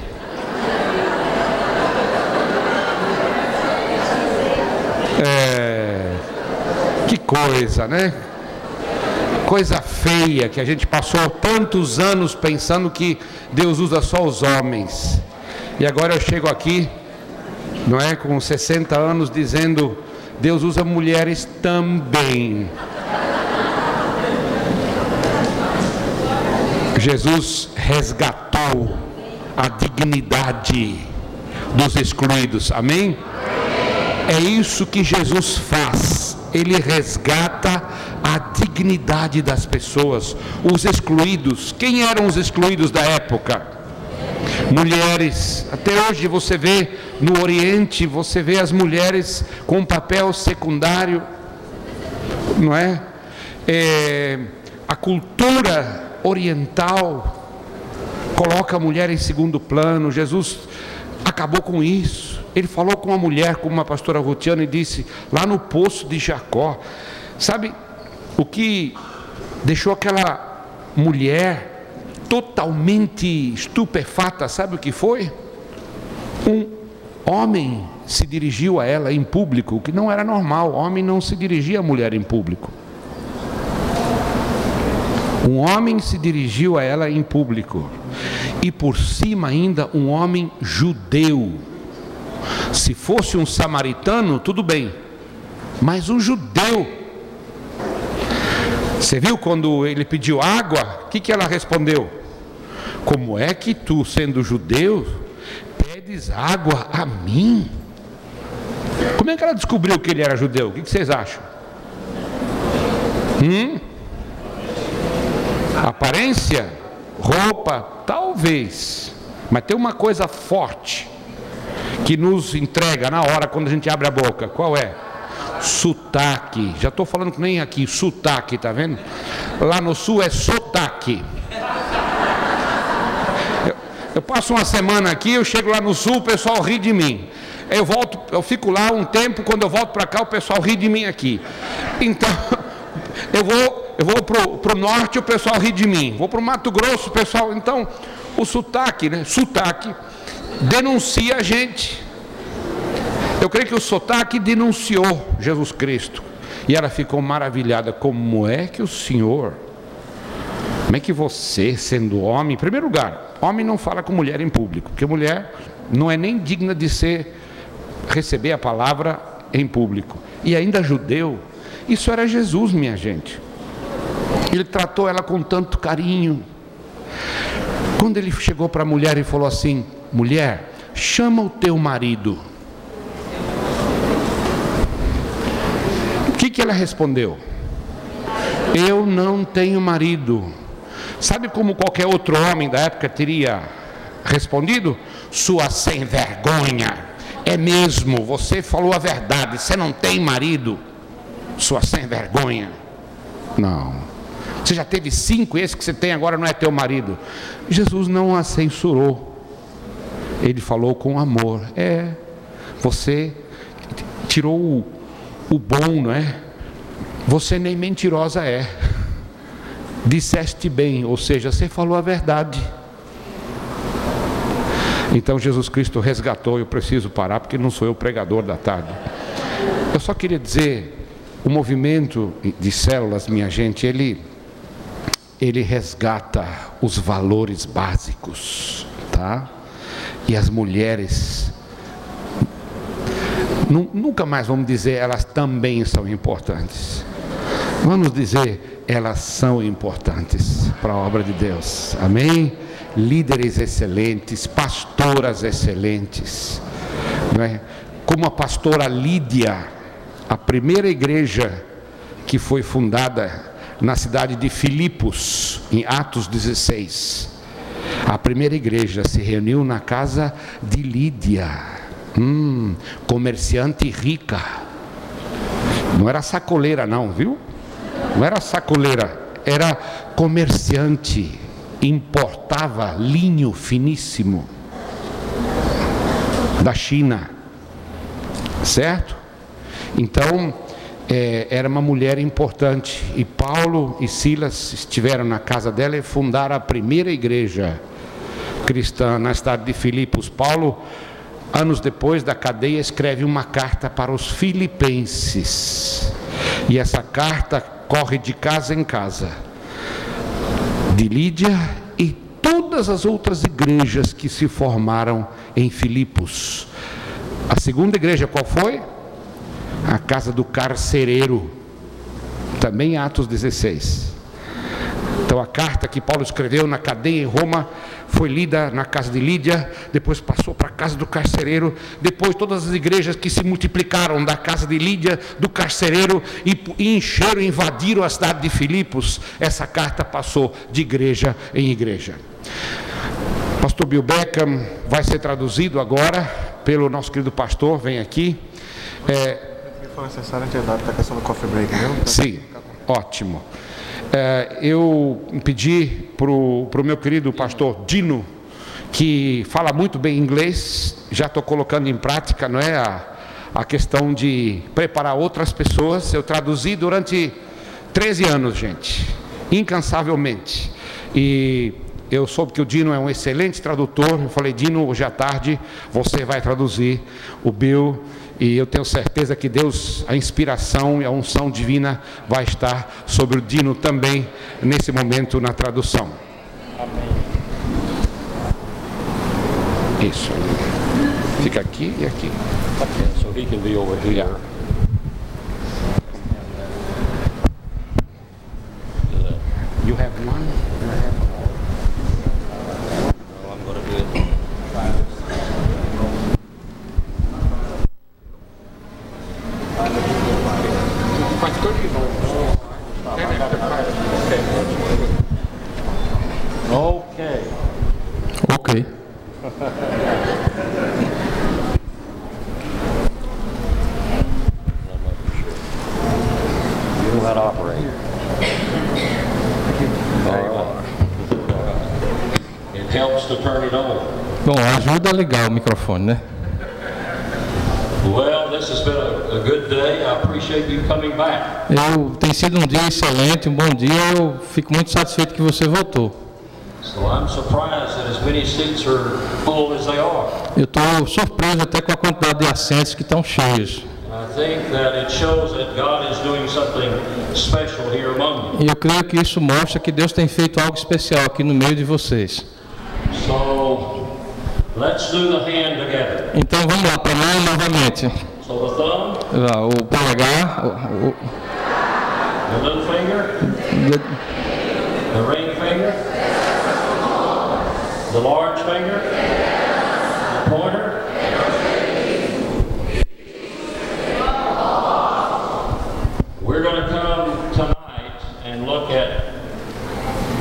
Coisa, né? Coisa feia que a gente passou tantos anos pensando que Deus usa só os homens. E agora eu chego aqui, não é, com 60 anos dizendo Deus usa mulheres também. Jesus resgatou a dignidade dos excluídos. Amém? É isso que Jesus faz. Ele resgata a dignidade das pessoas, os excluídos. Quem eram os excluídos da época? Mulheres. Até hoje você vê no Oriente, você vê as mulheres com um papel secundário, não é? é a cultura oriental coloca a mulher em segundo plano. Jesus acabou com isso. Ele falou com uma mulher, como uma pastora Rutiana, e disse, lá no poço de Jacó. Sabe o que deixou aquela mulher totalmente estupefata? Sabe o que foi? Um homem se dirigiu a ela em público, o que não era normal. Homem não se dirigia a mulher em público. Um homem se dirigiu a ela em público. E por cima ainda um homem judeu se fosse um samaritano, tudo bem, mas um judeu. Você viu quando ele pediu água? O que, que ela respondeu? Como é que tu, sendo judeu, pedes água a mim? Como é que ela descobriu que ele era judeu? O que, que vocês acham? Hum? Aparência? Roupa? Talvez. Mas tem uma coisa forte que nos entrega na hora quando a gente abre a boca. Qual é? Sotaque. Já estou falando que nem aqui, sotaque, tá vendo? Lá no sul é sotaque. Eu, eu passo uma semana aqui, eu chego lá no sul, o pessoal ri de mim. Eu volto, eu fico lá um tempo, quando eu volto para cá, o pessoal ri de mim aqui. Então, Eu vou, eu vou para o norte, o pessoal ri de mim. Vou para o Mato Grosso, o pessoal. Então, o sotaque, né? Sotaque denuncia a gente. Eu creio que o sotaque denunciou Jesus Cristo. E ela ficou maravilhada. Como é que o Senhor, como é que você, sendo homem, em primeiro lugar, homem não fala com mulher em público, porque mulher não é nem digna de ser receber a palavra em público. E ainda judeu, isso era Jesus, minha gente. Ele tratou ela com tanto carinho. Quando ele chegou para a mulher e falou assim: Mulher, chama o teu marido. O que, que ela respondeu? Eu não tenho marido. Sabe como qualquer outro homem da época teria respondido? Sua sem vergonha. É mesmo, você falou a verdade, você não tem marido, sua sem vergonha. Não. Você já teve cinco, esse que você tem agora não é teu marido. Jesus não a censurou. Ele falou com amor. É, você tirou o, o bom, não é? Você nem mentirosa é. [LAUGHS] Disseste bem, ou seja, você falou a verdade. Então Jesus Cristo resgatou, eu preciso parar porque não sou eu o pregador da tarde. Eu só queria dizer, o movimento de células, minha gente, ele ele resgata os valores básicos, tá? E as mulheres nunca mais vamos dizer elas também são importantes. Vamos dizer elas são importantes para a obra de Deus. Amém? líderes excelentes, pastoras excelentes, é? como a pastora Lídia, a primeira igreja que foi fundada na cidade de Filipos, em Atos 16. A primeira igreja se reuniu na casa de Lídia, hum, comerciante rica. Não era sacoleira, não, viu? Não era sacoleira, era comerciante importava linho finíssimo da China, certo? Então, é, era uma mulher importante. E Paulo e Silas estiveram na casa dela e fundaram a primeira igreja cristã na cidade de Filipos. Paulo, anos depois da cadeia, escreve uma carta para os filipenses. E essa carta corre de casa em casa de Lídia e todas as outras igrejas que se formaram em Filipos. A segunda igreja qual foi? A casa do carcereiro, também Atos 16. Então a carta que Paulo escreveu na cadeia em Roma foi lida na casa de Lídia, depois passou para a casa do carcereiro, depois todas as igrejas que se multiplicaram da casa de Lídia, do carcereiro e, encheram, invadiram a cidade de Filipos, essa carta passou de igreja em igreja. Pastor Bill Beckham vai ser traduzido agora pelo nosso querido pastor, vem aqui. É, necessário a questão do coffee break, Sim, ótimo é, eu pedi para o meu querido pastor Dino, que fala muito bem inglês, já estou colocando em prática, não é? A, a questão de preparar outras pessoas. Eu traduzi durante 13 anos, gente, incansavelmente. E eu soube que o Dino é um excelente tradutor. Eu falei, Dino, hoje à tarde você vai traduzir o Bill e eu tenho certeza que Deus, a inspiração e a unção divina vai estar sobre o Dino também nesse momento na tradução. Amém. Isso. Fica aqui e aqui. Okay, so he can. You have one? Ajuda legal o microfone, né? Well, this has been a, a good day. I appreciate you coming back. Eu tem sido um dia excelente, um bom dia. Eu fico muito satisfeito que você voltou. So I'm surprised that as many seats are full as they are. Eu estou surpreso até com a quantidade de assentos que estão cheios. E eu creio que isso mostra que Deus tem feito algo especial aqui no meio de vocês. Então vamos lá, para mão novamente. So the thumb, O polegar, o, o, the little finger, the ring finger, the large finger, the pointer. We're going to come tonight and look at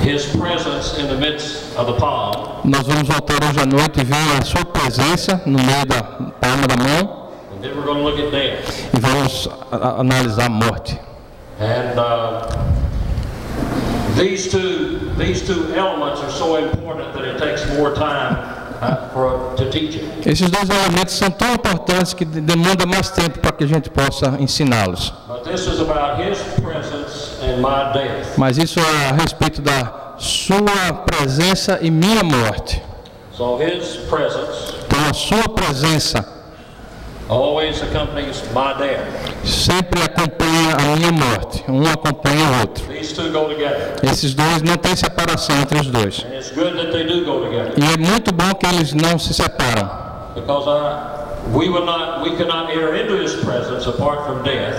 His presence in the midst of the palm, nós vamos voltar hoje à noite e ver a sua presença no meio da palma da mão e vamos analisar a morte. And uh, these two these two elements are so important that it takes more time uh, for to teach it. Esses dois elementos são tão importantes que de- demanda mais tempo para que a gente possa ensiná-los. But this is about His presence and my death. Mas isso é a respeito da sua presença e minha morte. So His presence Então a sua presença always accompanies my death. sempre acompanha a minha morte. Um acompanha o outro. These two go together, Esses dois não tem separação entre os dois. and it's good that they do go together E é muito bom que eles não se separam. because I.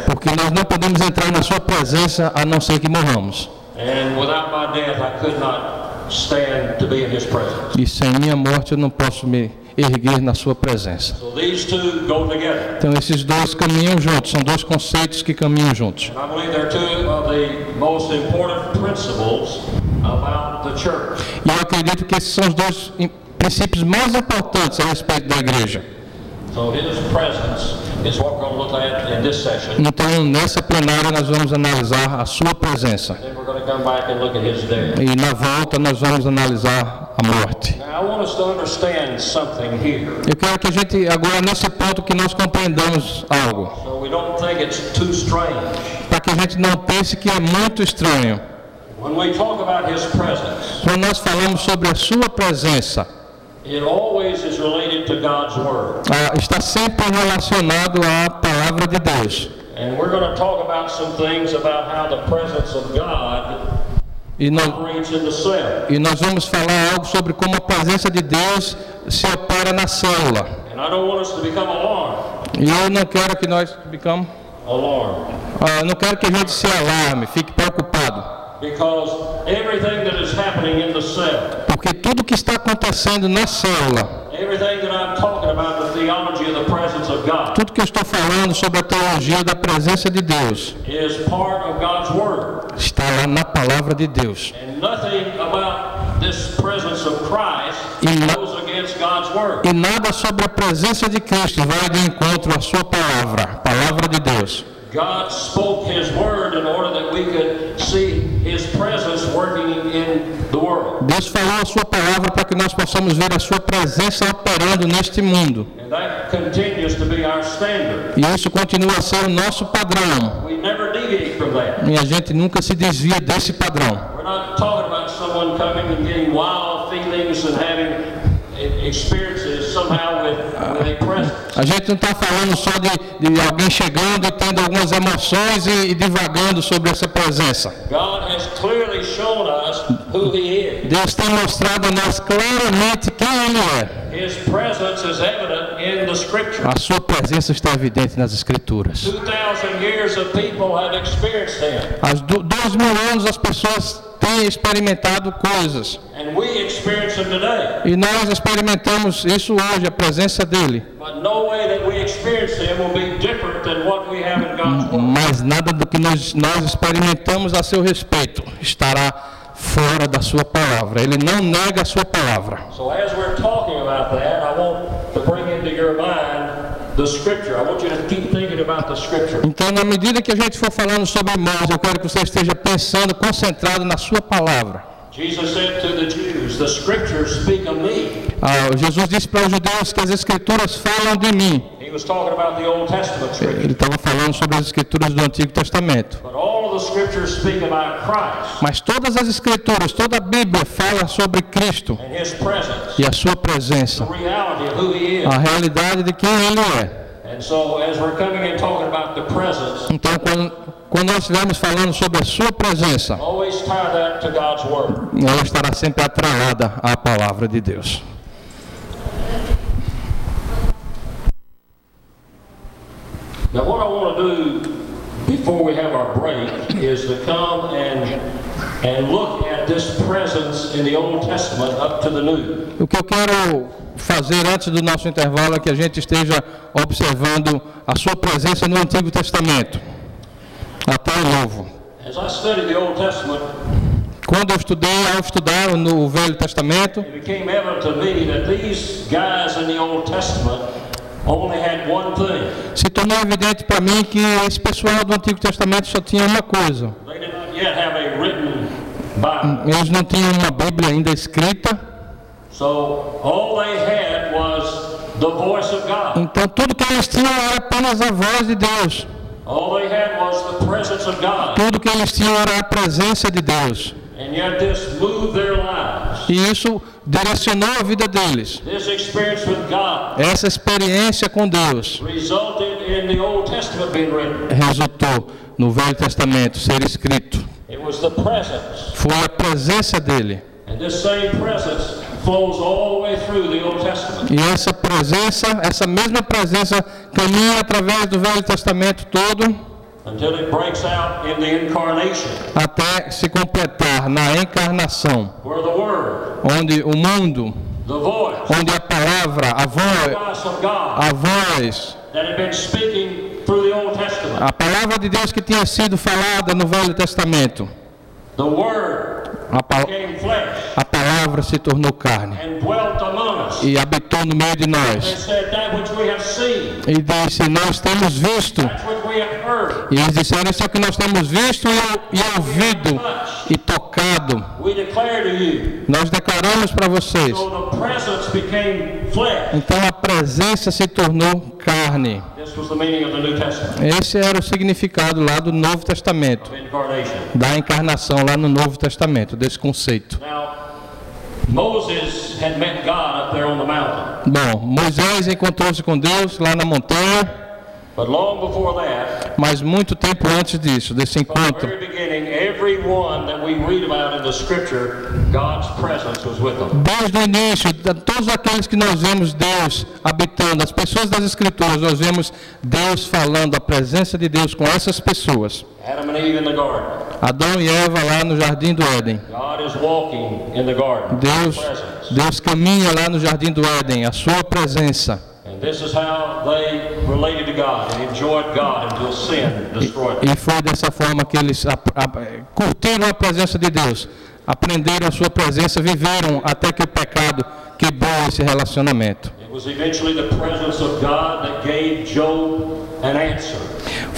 Porque nós não podemos entrar na sua presença a não ser que morramos. And without my death, I could not stand to be in His presence. E sem minha morte eu não posso me erguer na sua presença. So these two go together. Então esses dois caminham juntos, são dois conceitos que caminham juntos. And I believe they're two of the most important principles about the church. E eu acredito que esses são os dois princípios mais importantes a respeito da igreja. Então nessa plenária nós vamos analisar a sua presença. E na volta nós vamos analisar a morte. Eu quero que a gente, agora nesse ponto, que nós compreendamos algo. Para que a gente não pense que é muito estranho. Quando nós falamos sobre a sua presença, ah, está sempre relacionado à palavra de Deus. And we're going to talk about some things about how the presence of God E nós, operates in the cell. e nós vamos falar algo sobre como a presença de Deus se opera na célula. And I don't want us to become alarmed. E eu não quero que nós ficamos, Alarmed. ah, não quero que a gente se alarme, fique preocupado, Because everything that is happening in the cell, porque tudo que está acontecendo na célula, everything that I'm talking about, the theology of the presence of God, tudo que eu estou falando sobre a teologia da presença de Deus, is part of God's Word. está lá na palavra de Deus. And nothing about this presence of Christ E na- goes against God's Word. E nada sobre a presença de Cristo vai de encontro à sua palavra, palavra de Deus. God spoke His Word in order that we could see His presence working in the world. Deus falou a sua palavra para que nós possamos ver a sua presença operando neste mundo. And that continues to be our standard. E isso continua a ser o nosso padrão. We never deviate from that. E a gente nunca se desvia desse padrão. We're not talking about someone coming and getting wild feelings and having experiences with, with a gente não está falando só de, de alguém chegando e tendo algumas emoções e, e divagando sobre essa presença. Deus tem mostrado a nós claramente quem Ele é. A sua presença está evidente nas Escrituras. 2,000 years of people have experienced Him, Há do- dois mil anos as pessoas têm experimentado coisas. E nós experimentamos isso hoje, a presença dele. Mas nada do que nós, nós experimentamos a seu respeito estará fora da sua palavra. Ele não nega a sua palavra. So as we're talking about that, I want to bring into your mind the Scripture. I want you to keep thinking about the Scripture. Então, na medida que a gente for falando sobre irmãos, eu quero que você esteja pensando, concentrado na sua palavra. Ah, Jesus disse para os judeus que as escrituras falam de mim. Ele estava falando sobre as escrituras do Antigo Testamento. Mas todas as escrituras, toda a Bíblia fala sobre Cristo e a sua presença, a realidade de quem ele é. Então, quando, quando nós estivermos falando sobre a sua presença, ela estará sempre atrelada à palavra de Deus. Now, what I want to do before we have our break is to come and and look at this presence in the Old Testament up to the New. O que eu quero fazer antes do nosso intervalo é que a gente esteja observando a sua presença no Antigo Testamento, até o Novo. As I studied the Old Testament, Quando eu estudei, ao estudar no Velho Testamento, it became evident to me that these guys in the Old Testament se tornou evidente para mim que esse pessoal do Antigo Testamento só tinha uma coisa. They did not yet have a written Bible. Eles não tinham uma Bíblia ainda escrita, So all they had was the voice of God. então tudo que eles tinham era apenas a voz de Deus. All they had was the presence of God. Tudo que eles tinham era a presença de Deus. And yet this moved their lives. E isso direcionou a vida deles. This experience with God Essa experiência com Deus resultou no Velho Testamento ser escrito. Foi a presença dele. E essa presença, essa mesma presença caminha através do Velho Testamento todo until it breaks out in the incarnation, até se completar na encarnação, onde o mundo, onde a palavra, a voz, a voz, a palavra de Deus que tinha sido falada no Velho Testamento, a, pa- became flesh? a palavra se tornou carne e habitou no meio de nós. E disse: Nós temos visto. E eles disseram isso é que nós temos visto e, e ouvido e tocado. Nós declaramos para vocês. Então a presença se tornou carne. Esse era o significado lá do Novo Testamento, da encarnação lá no Novo Testamento, desse conceito. Now, Moses had met God up there on the mountain. Bom, Moisés encontrou-se com Deus lá na montanha, But long before that, mas muito tempo antes disso, desse encontro, desde o início, todos aqueles que nós vemos Deus habitando, as pessoas das Escrituras, nós vemos Deus falando, a presença de Deus com essas pessoas. Adam and Eve in the garden. Adão e Eva lá no jardim do Éden. Deus. Deus caminha lá no jardim do Éden, a sua presença. E foi dessa forma que eles a- a- curtiram a presença de Deus, aprenderam a sua presença, viveram até que o pecado quebrou esse relacionamento. It was eventually the presence of God that gave Job an answer.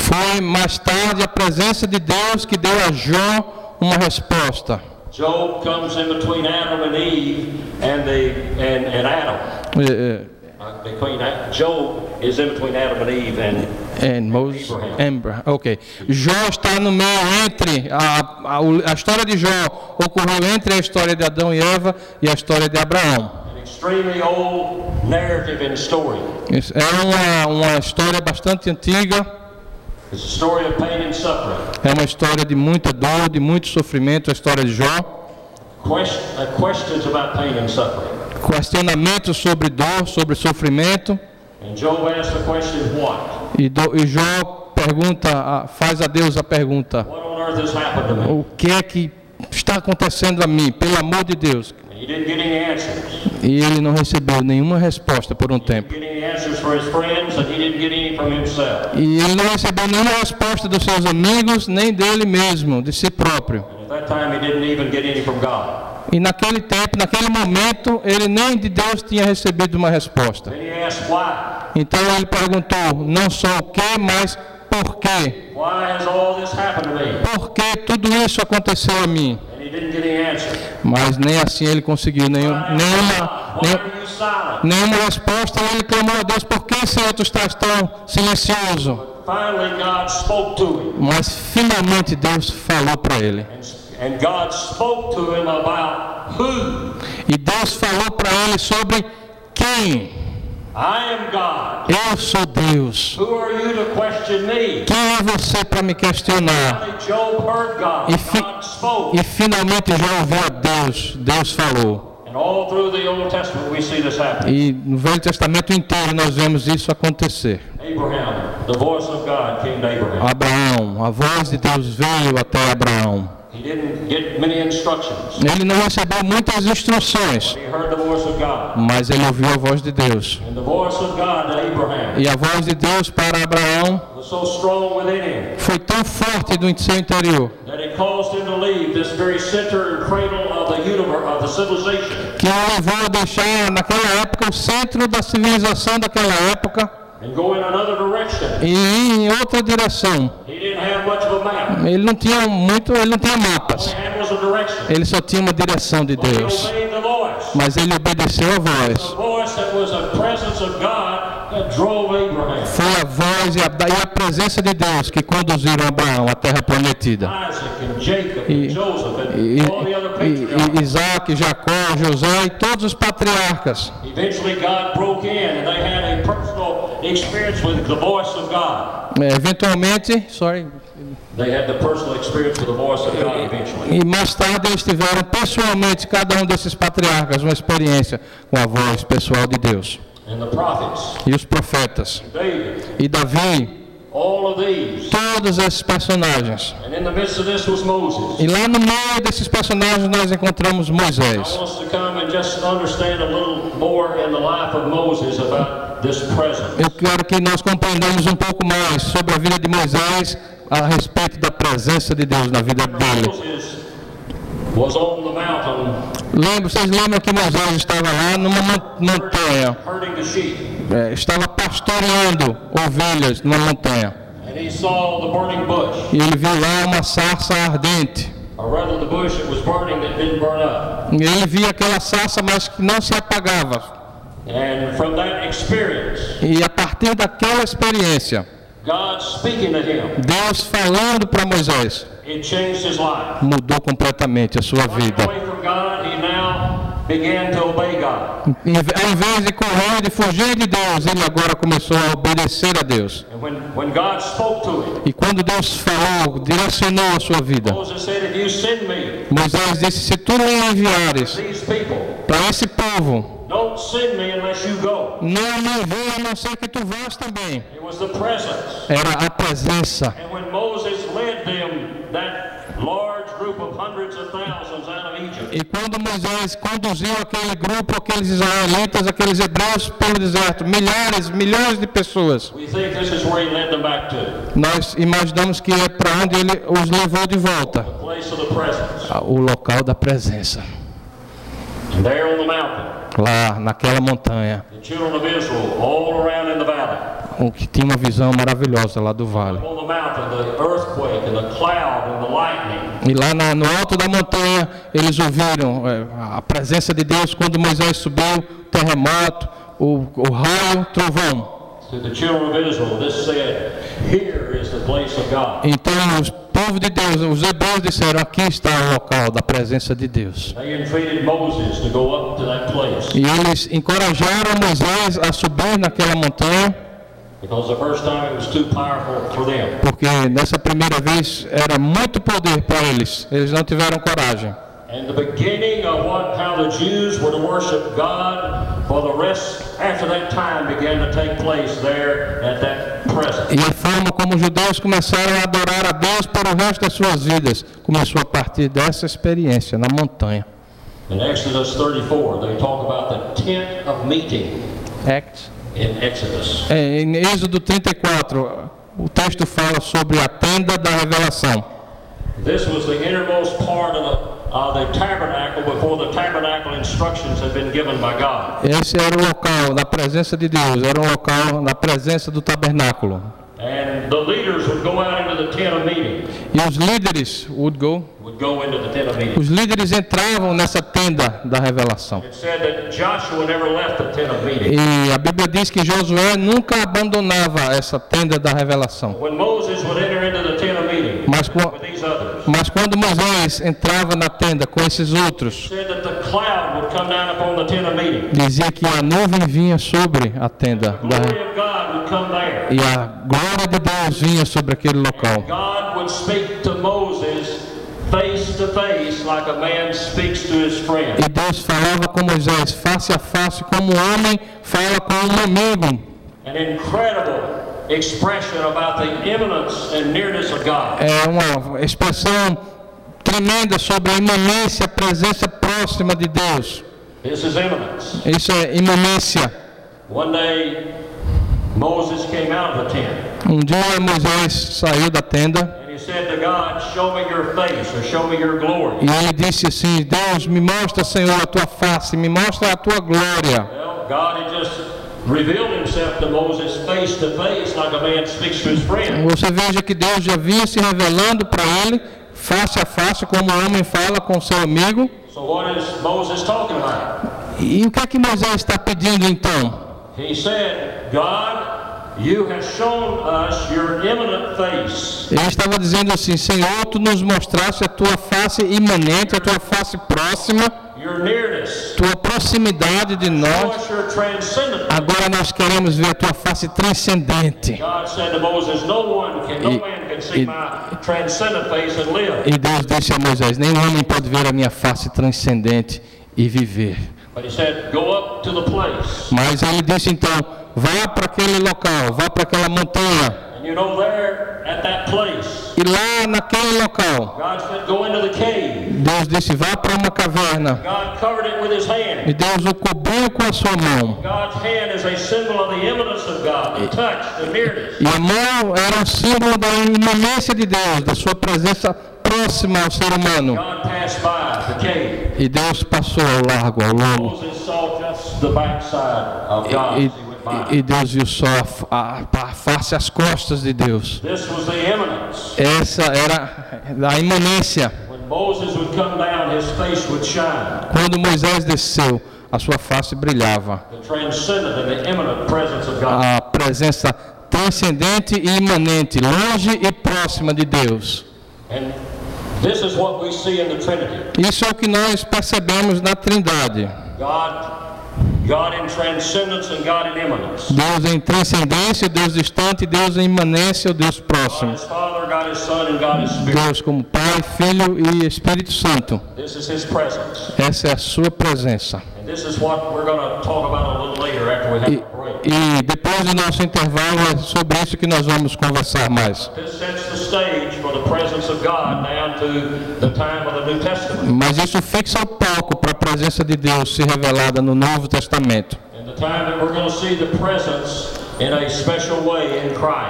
Foi mais tarde a presença de Deus que deu a Jó uma resposta. Job comes in between Adam and Eve and the and, and Adam. É, Uh, between A- Job is in between Adam and Eve and é, Moses, Abraham, ok. Jó está no meio entre a, a, a história de Jó ocorreu entre a história de Adão e Eva e a história de Abraão. É uma, uma história bastante antiga, é uma história de muita dor, de muito sofrimento, a história de Jó. Questionamentos sobre dor, sobre sofrimento. E, do, e Jó pergunta, faz a Deus a pergunta? O que é que está acontecendo a mim, pelo amor de Deus? E ele não recebeu nenhuma resposta por um tempo. E ele não recebeu nenhuma resposta dos seus amigos, nem dele mesmo, de si próprio. E naquele tempo, naquele momento, ele nem de Deus tinha recebido uma resposta. Então ele perguntou não só o que, mas por quê? Por que tudo isso aconteceu a mim? Mas nem assim ele conseguiu nenhum, nenhuma silent? Nenhuma resposta, ele clamou a Deus, por que, Senhor, tu estás tão silencioso? Mas finalmente Deus falou para ele. E Deus falou para ele sobre quem? I am God. Eu sou Deus. Who are you to question me? Quem é você para me questionar? E, fi- e finalmente já ouviu a Deus. Deus falou. E no Velho Testamento inteiro nós vemos isso acontecer. Abraão, a voz de Deus veio até Abraão. Ele não recebeu muitas instruções, mas ele ouviu a voz de Deus. E a voz de Deus para Abraão foi tão forte do seu interior que o levou a deixar naquela época o centro da civilização daquela época and go in another direction. e ir em outra direção. He didn't have much of a map. Ele não tinha muito, ele não tinha mapas. Ele só tinha uma direção de Deus. obeyed the voice. Mas ele obedeceu a voz. voice that was a presence of God that drove Abraham. Foi a voz e a, e a presença de Deus que conduziram Abraão à terra prometida. E, e, e, e. Isaac, Jacó, José e todos os patriarcas. Eventually, God broke in and they had a personal experience with the voice of God. É, eventualmente, sorry, They had the personal experience with the voice of God eventually. e mais tarde eles tiveram pessoalmente, cada um desses patriarcas, uma experiência com a voz pessoal de Deus. And the prophets, E os profetas. David, E Davi, all of these. todos esses personagens. And in the midst of this was Moses. E lá no meio desses personagens nós encontramos Moisés. Eu quero que nós compreendamos um pouco mais sobre a vida de Moisés a respeito da presença de Deus na vida dele. Lembra, vocês lembram que Moisés estava lá numa mon- montanha, é, estava pastoreando ovelhas numa montanha. E ele viu lá uma sarça ardente. E ele via aquela sarça, mas que não se apagava. And from that experience, E a partir daquela experiência, God speaking to him, Deus falando para Moisés, mudou completamente a sua vida. Em- invés de correr, de fugir de Deus, ele agora começou a obedecer a Deus. E quando Deus falou, direcionou a sua vida, Moisés disse: Se tu me enviares para esse povo, não me envia a não ser que tu vás também. Era a presença. And when Moses led them, that large group of hundreds of thousands E quando Moisés conduziu aquele grupo, aqueles israelitas, aqueles hebreus pelo deserto, milhares, milhões de pessoas, nós imaginamos que é para onde ele os levou de volta. presence. o local da presença, lá naquela montanha, o que tinha uma visão maravilhosa lá do vale. E lá na- no alto da montanha, eles ouviram é, a presença de Deus quando Moisés subiu, terremoto, o, o raio, trovão. Então, os povo de Deus, os hebreus disseram: Aqui está o local da presença de Deus. E eles encorajaram Moisés a subir naquela montanha, porque nessa primeira vez era muito poder para eles. Eles não tiveram coragem. And the beginning of what, how the Jews were to worship God for the rest after that time began to take place there at that presence. E a forma como os judeus começaram a adorar a Deus para o resto das suas vidas começou a partir dessa experiência na montanha. In Exodus 34, they talk about the tent of meeting Acts. É, em Êxodo 34, o texto fala sobre a tenda da revelação. This was the innermost part of the. Esse era o local da presença de Deus, era o local da presença do tabernáculo. And the leaders would go out into the tent of meeting. E os líderes would go. Would go into the tent of meeting. Os líderes entravam nessa tenda da revelação. It said that Joshua never left the tent of meeting. E a Bíblia diz que Josué nunca abandonava essa tenda da revelação. When Moses would enter into the tent of meeting Mas, mas quando Moisés entrava na tenda com esses outros, dizia que a nuvem vinha sobre a tenda e a glória de Deus vinha sobre aquele local. E Deus falava com Moisés face a face, como um homem fala com um amigo. An incredible É uma expressão tremenda sobre a imanência, a presença próxima de Deus. Isso é imanência. One day, Moses came out of the tent Um dia Moisés saiu da tenda and he said to God, Show me your face or show me your glory. e ele disse assim: Deus, me mostra, Senhor, a tua face, me mostra a tua glória. Well, God had just revealed himself to Moses face to face like a man speaks to his friend. Você veja que Deus já vinha se revelando para ele, face a face, como o homem fala com seu amigo. So, what is Moses talking about? E o que é que Moisés está pedindo então? He said, God, you have shown us your imminent face. Ele estava dizendo assim: Senhor, tu nos mostraste a tua face imanente, a tua face próxima. Tua proximidade de nós. Agora nós queremos ver a tua face transcendente. E- e-. E Deus disse a Moisés: Nenhum homem pode ver a minha face transcendente e viver. Mas ele disse então: Vá para aquele local, vá para aquela montanha. You know, there at that place, E lá naquele local, God said, Go into the cave. Deus disse: Vá para uma caverna. God covered it with his E hand. Deus o cobriu com a sua mão. E a mão era um símbolo da imanência de Deus, da sua presença próxima ao ser humano. E Deus passou ao largo, ao longo. E, e- e Deus viu só a, a, face, as costas de Deus. Essa era a imanência. Quando Moisés desceu, a sua face brilhava. A presença transcendente e imanente, longe e próxima de Deus. And this is what we see in the Trinity. Isso é o que nós percebemos na Trindade. God, Deus em transcendência, Deus distante, Deus em imanência, Deus próximo. Deus como Pai, Filho e Espírito Santo. Essa é a sua presença. E, e depois do nosso intervalo é sobre isso que nós vamos conversar mais. Mas isso fixa o palco para presença de Deus ser revelada no Novo Testamento.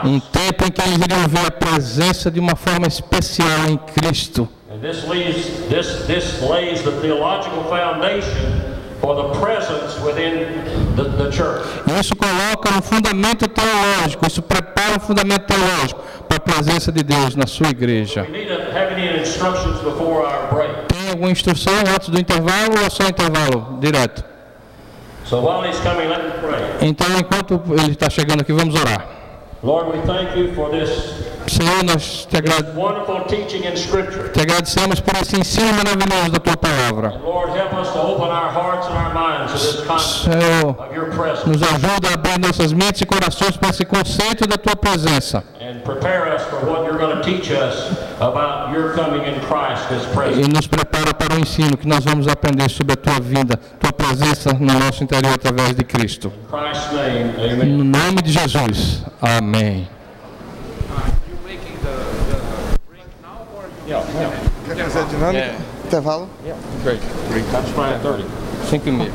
Um tempo em que eles iriam ver a presença de uma forma especial em Cristo. And this leaves this this lays the theological foundation for the presence within the, the church. Isso coloca um fundamento teológico, isso prepara um fundamento teológico para a presença de Deus na sua igreja. Tem alguma instrução antes do intervalo ou é só intervalo direto? So while he's coming, let me pray. Então, enquanto ele está chegando aqui, vamos orar. Lord, we thank you for this Senhor, nós te, agra- wonderful teaching in Scripture. te agradecemos por esse ensino maravilhoso da tua palavra. And Lord, help us to open our hearts and our minds to this concept Senhor, nos ajuda a abrir nossas mentes e corações para esse conceito da tua presença. And prepare us for what you're going to teach us about your coming in Christ as E nos prepara para o ensino que nós vamos aprender sobre a tua vida, tua presença no nosso interior através de Cristo. In Christ's name, amen. No nome de Jesus. Amém. Quer fazer a dinâmica? Intervalo? That's fine, 30. Cinco e meia.